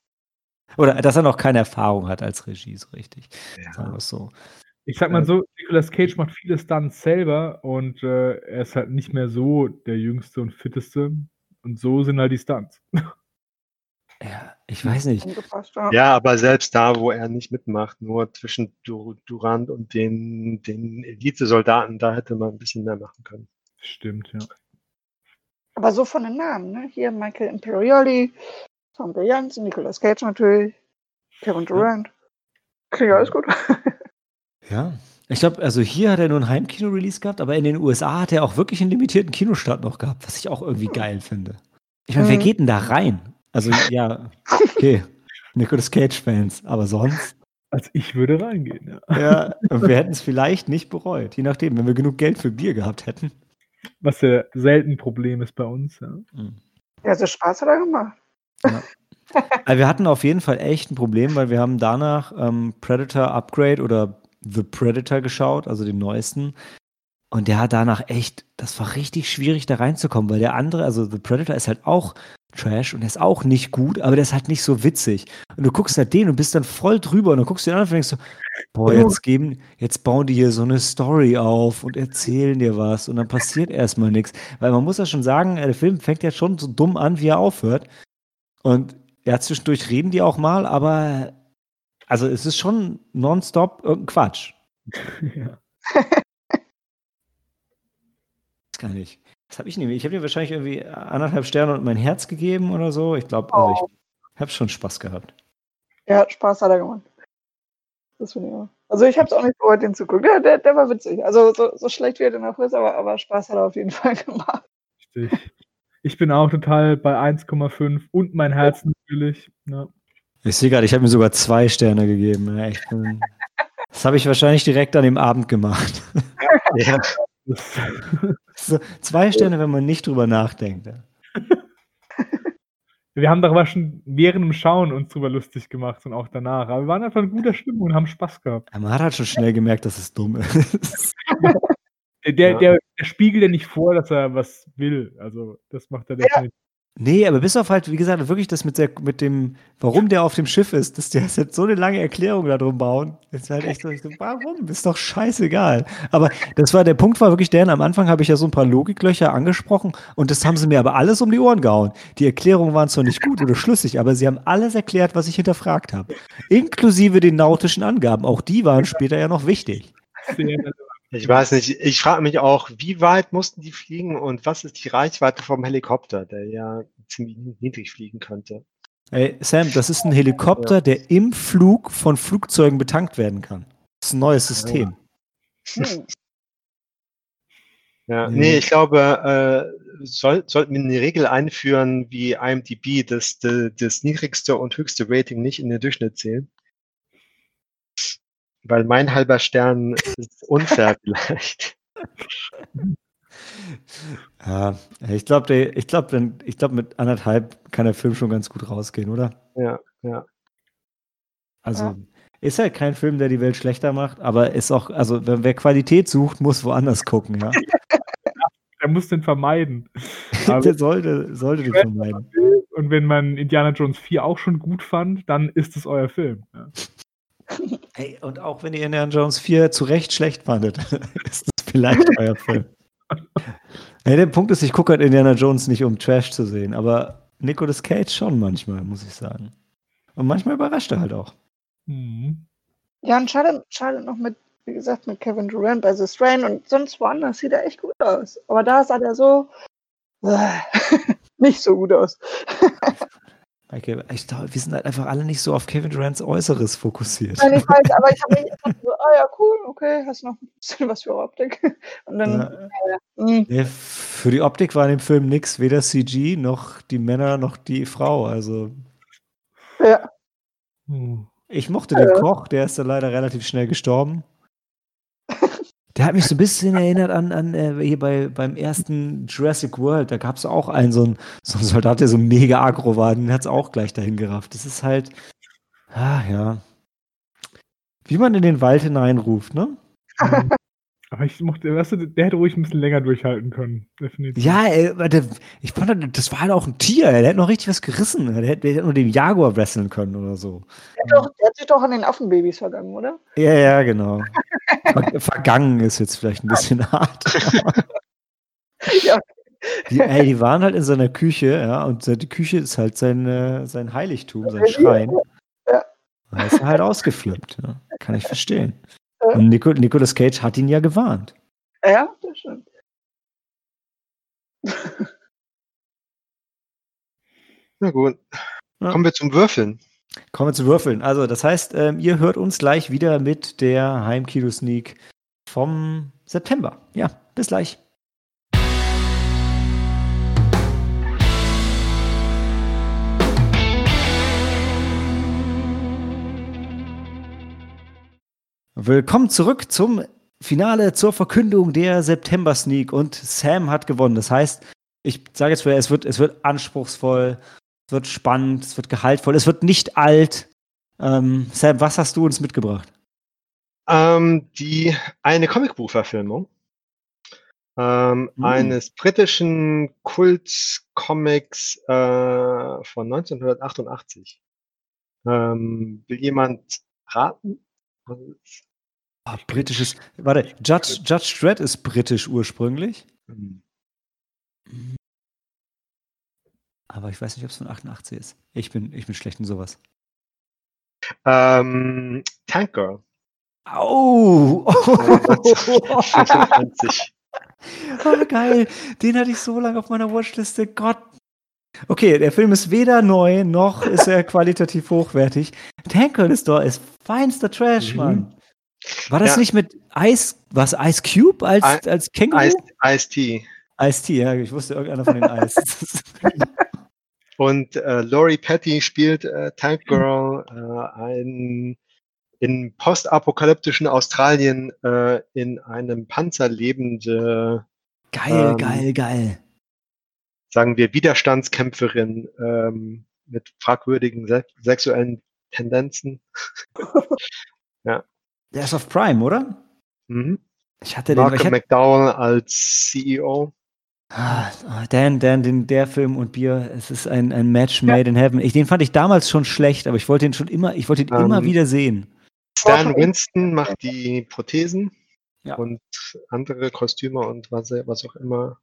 Oder dass er noch keine Erfahrung hat als Regie, so richtig. Ja. Sagen wir so. Ich sag mal so, Nicolas Cage macht viele Stunts selber und äh, er ist halt nicht mehr so der jüngste und fitteste. Und so sind halt die Stunts. Ja, ich weiß nicht. Ja, aber selbst da, wo er nicht mitmacht, nur zwischen Durant und den, den Elite-Soldaten, da hätte man ein bisschen mehr machen können. Stimmt, ja. Aber so von den Namen, ne? Hier Michael Imperioli, Tom Jansen, Nicolas Cage natürlich, Kevin Durant. Klingt alles gut. Ja. Ich glaube, also hier hat er nur ein Heimkino-Release gehabt, aber in den USA hat er auch wirklich einen limitierten Kinostart noch gehabt, was ich auch irgendwie geil finde. Ich meine, wer mhm. geht denn da rein? Also, ja, okay. Nicolas Cage-Fans. Aber sonst. Also ich würde reingehen, ja. Ja, und wir hätten es vielleicht nicht bereut. Je nachdem, wenn wir genug Geld für Bier gehabt hätten. Was ja selten ein Problem ist bei uns, ja. Mhm. Ja, so Spaß hat er gemacht. Ja. Also wir hatten auf jeden Fall echt ein Problem, weil wir haben danach ähm, Predator Upgrade oder The Predator geschaut, also den neuesten. Und der hat danach echt, das war richtig schwierig da reinzukommen, weil der andere, also The Predator ist halt auch Trash und der ist auch nicht gut, aber der ist halt nicht so witzig. Und du guckst halt den und bist dann voll drüber und dann guckst du den an und denkst so, boah, jetzt geben, jetzt bauen die hier so eine Story auf und erzählen dir was und dann passiert erstmal nichts. Weil man muss ja schon sagen, der Film fängt ja schon so dumm an, wie er aufhört. Und ja, zwischendurch reden die auch mal, aber also es ist schon nonstop irgendein Quatsch. ja. das kann ich. Was habe ich nämlich? Ich habe dir wahrscheinlich irgendwie anderthalb Sterne und mein Herz gegeben oder so. Ich glaube, also ich oh. habe schon Spaß gehabt. Ja, Spaß hat er gemacht. Das finde ich auch. Also ich habe es auch nicht bereut, den zu gucken. Der, der, der, war witzig. Also so, so schlecht wie er auch ist, aber, aber Spaß hat er auf jeden Fall gemacht. Richtig. Ich bin auch total bei 1,5 und mein Herz natürlich. Ja. Ich sehe gerade, ich habe mir sogar zwei Sterne gegeben. Ja, bin, das habe ich wahrscheinlich direkt an dem Abend gemacht. ja. So, zwei Sterne, wenn man nicht drüber nachdenkt. Wir haben darüber schon während dem Schauen uns drüber lustig gemacht und auch danach. Aber wir waren einfach in guter Stimmung und haben Spaß gehabt. man hat halt schon schnell gemerkt, dass es dumm ist. der, der, ja. der, der spiegelt ja nicht vor, dass er was will. Also, das macht er definitiv. Ja. Nee, aber bis auf halt, wie gesagt, wirklich das mit, der, mit dem, warum der auf dem Schiff ist, dass der jetzt so eine lange Erklärung da drum bauen. Ist halt echt so, warum? Ist doch scheißegal. Aber das war, der Punkt war wirklich der, am Anfang habe ich ja so ein paar Logiklöcher angesprochen und das haben sie mir aber alles um die Ohren gehauen. Die Erklärungen waren zwar nicht gut oder schlüssig, aber sie haben alles erklärt, was ich hinterfragt habe. Inklusive den nautischen Angaben. Auch die waren später ja noch wichtig. Ich weiß nicht, ich frage mich auch, wie weit mussten die fliegen und was ist die Reichweite vom Helikopter, der ja ziemlich niedrig fliegen könnte? Ey, Sam, das ist ein Helikopter, der im Flug von Flugzeugen betankt werden kann. Das ist ein neues System. Hm. Ja, nee, ich glaube, äh, soll, sollten wir eine Regel einführen wie IMDb, dass de, das niedrigste und höchste Rating nicht in den Durchschnitt zählen? Weil mein halber Stern ist unfair vielleicht. Ja, ich glaube, ich glaube, ich glaube, mit anderthalb kann der Film schon ganz gut rausgehen, oder? Ja, ja. Also ja. ist halt kein Film, der die Welt schlechter macht, aber ist auch, also wer Qualität sucht, muss woanders gucken, ja. er muss den vermeiden. der sollte, sollte den vermeiden. Und wenn man Indiana Jones 4 auch schon gut fand, dann ist es euer Film. Ja. Hey, und auch wenn ihr Indiana Jones 4 zu Recht schlecht fandet, ist das vielleicht euer Film. Hey, der Punkt ist, ich gucke halt Indiana Jones nicht, um Trash zu sehen, aber Nicolas Cage schon manchmal, muss ich sagen. Und manchmal überrascht er halt auch. Mhm. Ja, und schade, schade noch mit, wie gesagt, mit Kevin Durant bei The Strain und sonst woanders sieht er echt gut aus. Aber da sah er so äh, nicht so gut aus. Okay, ich glaube, wir sind halt einfach alle nicht so auf Kevin Durants Äußeres fokussiert. Nein, ich weiß, aber ich habe mich gedacht, so, ah ja, cool, okay, hast noch ein bisschen was für Optik. Und dann, ja. Ja, ja, für die Optik war in dem Film nichts, weder CG noch die Männer noch die Frau, also. Ja. Hm. Ich mochte den Koch, der ist dann leider relativ schnell gestorben. Der hat mich so ein bisschen erinnert an, an äh, hier bei, beim ersten Jurassic World. Da gab es auch einen, so einen, so einen Soldat, der so mega aggro war. Den hat es auch gleich dahin gerafft. Das ist halt, ah ja. Wie man in den Wald hineinruft, ne? Aber ich mochte, weißt du, der hätte ruhig ein bisschen länger durchhalten können, definitiv. Ja, ey, der, ich fand, das war halt auch ein Tier, der hätte noch richtig was gerissen. Der hätte, der hätte nur den Jaguar wresteln können oder so. Der hat, doch, der hat sich doch an den Affenbabys vergangen, oder? Ja, ja, genau. vergangen ist jetzt vielleicht ein bisschen hart. ja. Die, ey, die waren halt in seiner Küche, ja, und die Küche ist halt sein, äh, sein Heiligtum, sein Schrein. Ja. Da ist er halt ausgeflippt. Ja. Kann ich verstehen. Und Nico, Nicolas Cage hat ihn ja gewarnt. Ja, das stimmt. Na gut. Ja. Kommen wir zum Würfeln. Kommen wir zum Würfeln. Also, das heißt, ähm, ihr hört uns gleich wieder mit der Heimkino-Sneak vom September. Ja, bis gleich. Willkommen zurück zum Finale, zur Verkündung der September-Sneak. Und Sam hat gewonnen. Das heißt, ich sage jetzt es wird, es wird anspruchsvoll, es wird spannend, es wird gehaltvoll, es wird nicht alt. Ähm, Sam, was hast du uns mitgebracht? Ähm, die eine Comicbuchverfilmung ähm, mhm. eines britischen Kult-Comics äh, von 1988. Ähm, will jemand raten? Oh, britisches. Warte, Judge, Judge Dredd ist britisch ursprünglich. Mhm. Aber ich weiß nicht, ob es von 88 ist. Ich bin, ich bin schlecht in sowas. Ähm, Tank Girl. Au! Oh. 95. Oh, geil. Den hatte ich so lange auf meiner Watchliste. Gott. Okay, der Film ist weder neu, noch ist er qualitativ hochwertig. Tanker ist doch ist feinster Trash, mhm. Mann. War das ja. nicht mit Ice, was, Ice Cube als, I, als Känguru? Ice, Ice T. Ice T, ja, ich wusste irgendeiner von den Ice. Und äh, Laurie Petty spielt äh, Tank Girl, äh, ein in postapokalyptischen Australien äh, in einem Panzer lebende. Geil, ähm, geil, geil. Sagen wir Widerstandskämpferin ähm, mit fragwürdigen se sexuellen Tendenzen. ja. Der ist auf Prime, oder? Mhm. Ich hatte den. Malcolm McDowell als CEO. Ah, Dan, Dan, den, der Film und Bier, es ist ein, ein Match made ja. in heaven. Ich, den fand ich damals schon schlecht, aber ich wollte ihn schon immer, ich wollte ihn um, immer ähm, wieder sehen. Stan Winston macht die Prothesen ja. und andere Kostüme und was, was auch immer.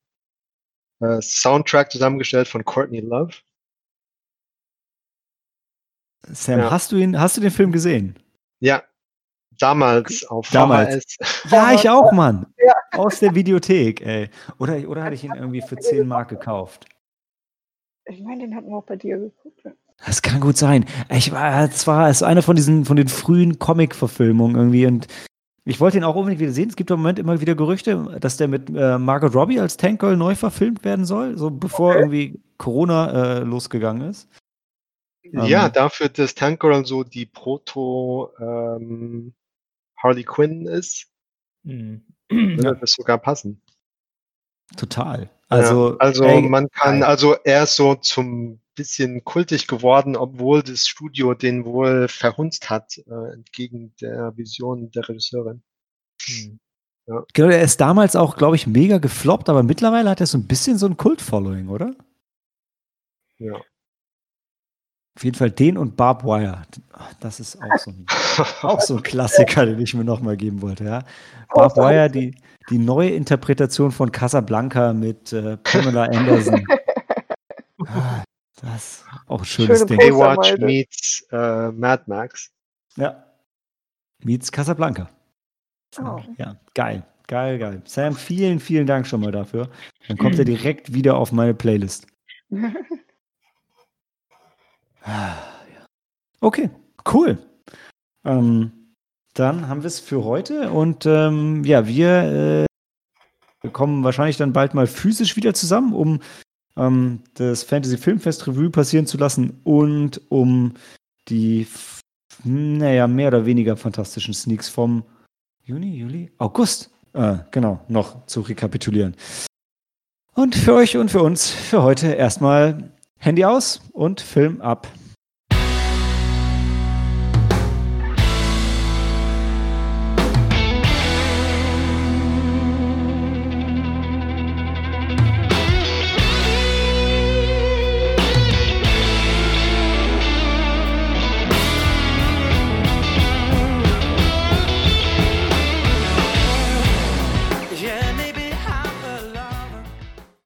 Äh, Soundtrack zusammengestellt von Courtney Love. Sam, ja. hast du ihn, hast du den Film gesehen? Ja, damals auf damals. VHS. Ja, ich auch, Mann. Ja. Aus der Videothek, ey. Oder, oder hatte ich ihn irgendwie für 10 Mark gekauft? Ich meine, den hatten wir auch bei dir geguckt. Das kann gut sein. Ich war zwar ist eine von diesen von den frühen Comic-Verfilmungen irgendwie und ich wollte ihn auch unbedingt wieder sehen. Es gibt im Moment immer wieder Gerüchte, dass der mit äh, Margot Robbie als Tank Girl neu verfilmt werden soll, so bevor okay. irgendwie Corona äh, losgegangen ist. Ja, ähm, dafür, dass Tank Girl so die Proto ähm, Harley Quinn ist, mhm. würde ja. das sogar passen. Total. Also, ja, also ey, man kann, also er ist so zum bisschen kultig geworden, obwohl das Studio den wohl verhunzt hat, äh, entgegen der Vision der Regisseurin. Hm. Ja. Genau, er ist damals auch, glaube ich, mega gefloppt, aber mittlerweile hat er so ein bisschen so ein Kult-Following, oder? Ja. Auf jeden Fall den und Barb Wire. Das ist auch so ein, auch so ein Klassiker, den ich mir nochmal geben wollte. Ja. Barb Wire, die, die neue Interpretation von Casablanca mit äh, Pamela Anderson. Ah, das ist auch ein schönes Schöne Ding. Baywatch meets äh, Mad Max. Ja. Meets Casablanca. Oh. Ja, geil. Geil, geil. Sam, vielen, vielen Dank schon mal dafür. Dann kommt er direkt wieder auf meine Playlist. okay, cool. Ähm, dann haben wir es für heute und ähm, ja, wir äh, kommen wahrscheinlich dann bald mal physisch wieder zusammen, um ähm, das Fantasy Filmfest Revue passieren zu lassen und um die, naja, mehr oder weniger fantastischen Sneaks vom Juni, Juli, August, äh, genau, noch zu rekapitulieren. Und für euch und für uns für heute erstmal Handy aus und Film ab.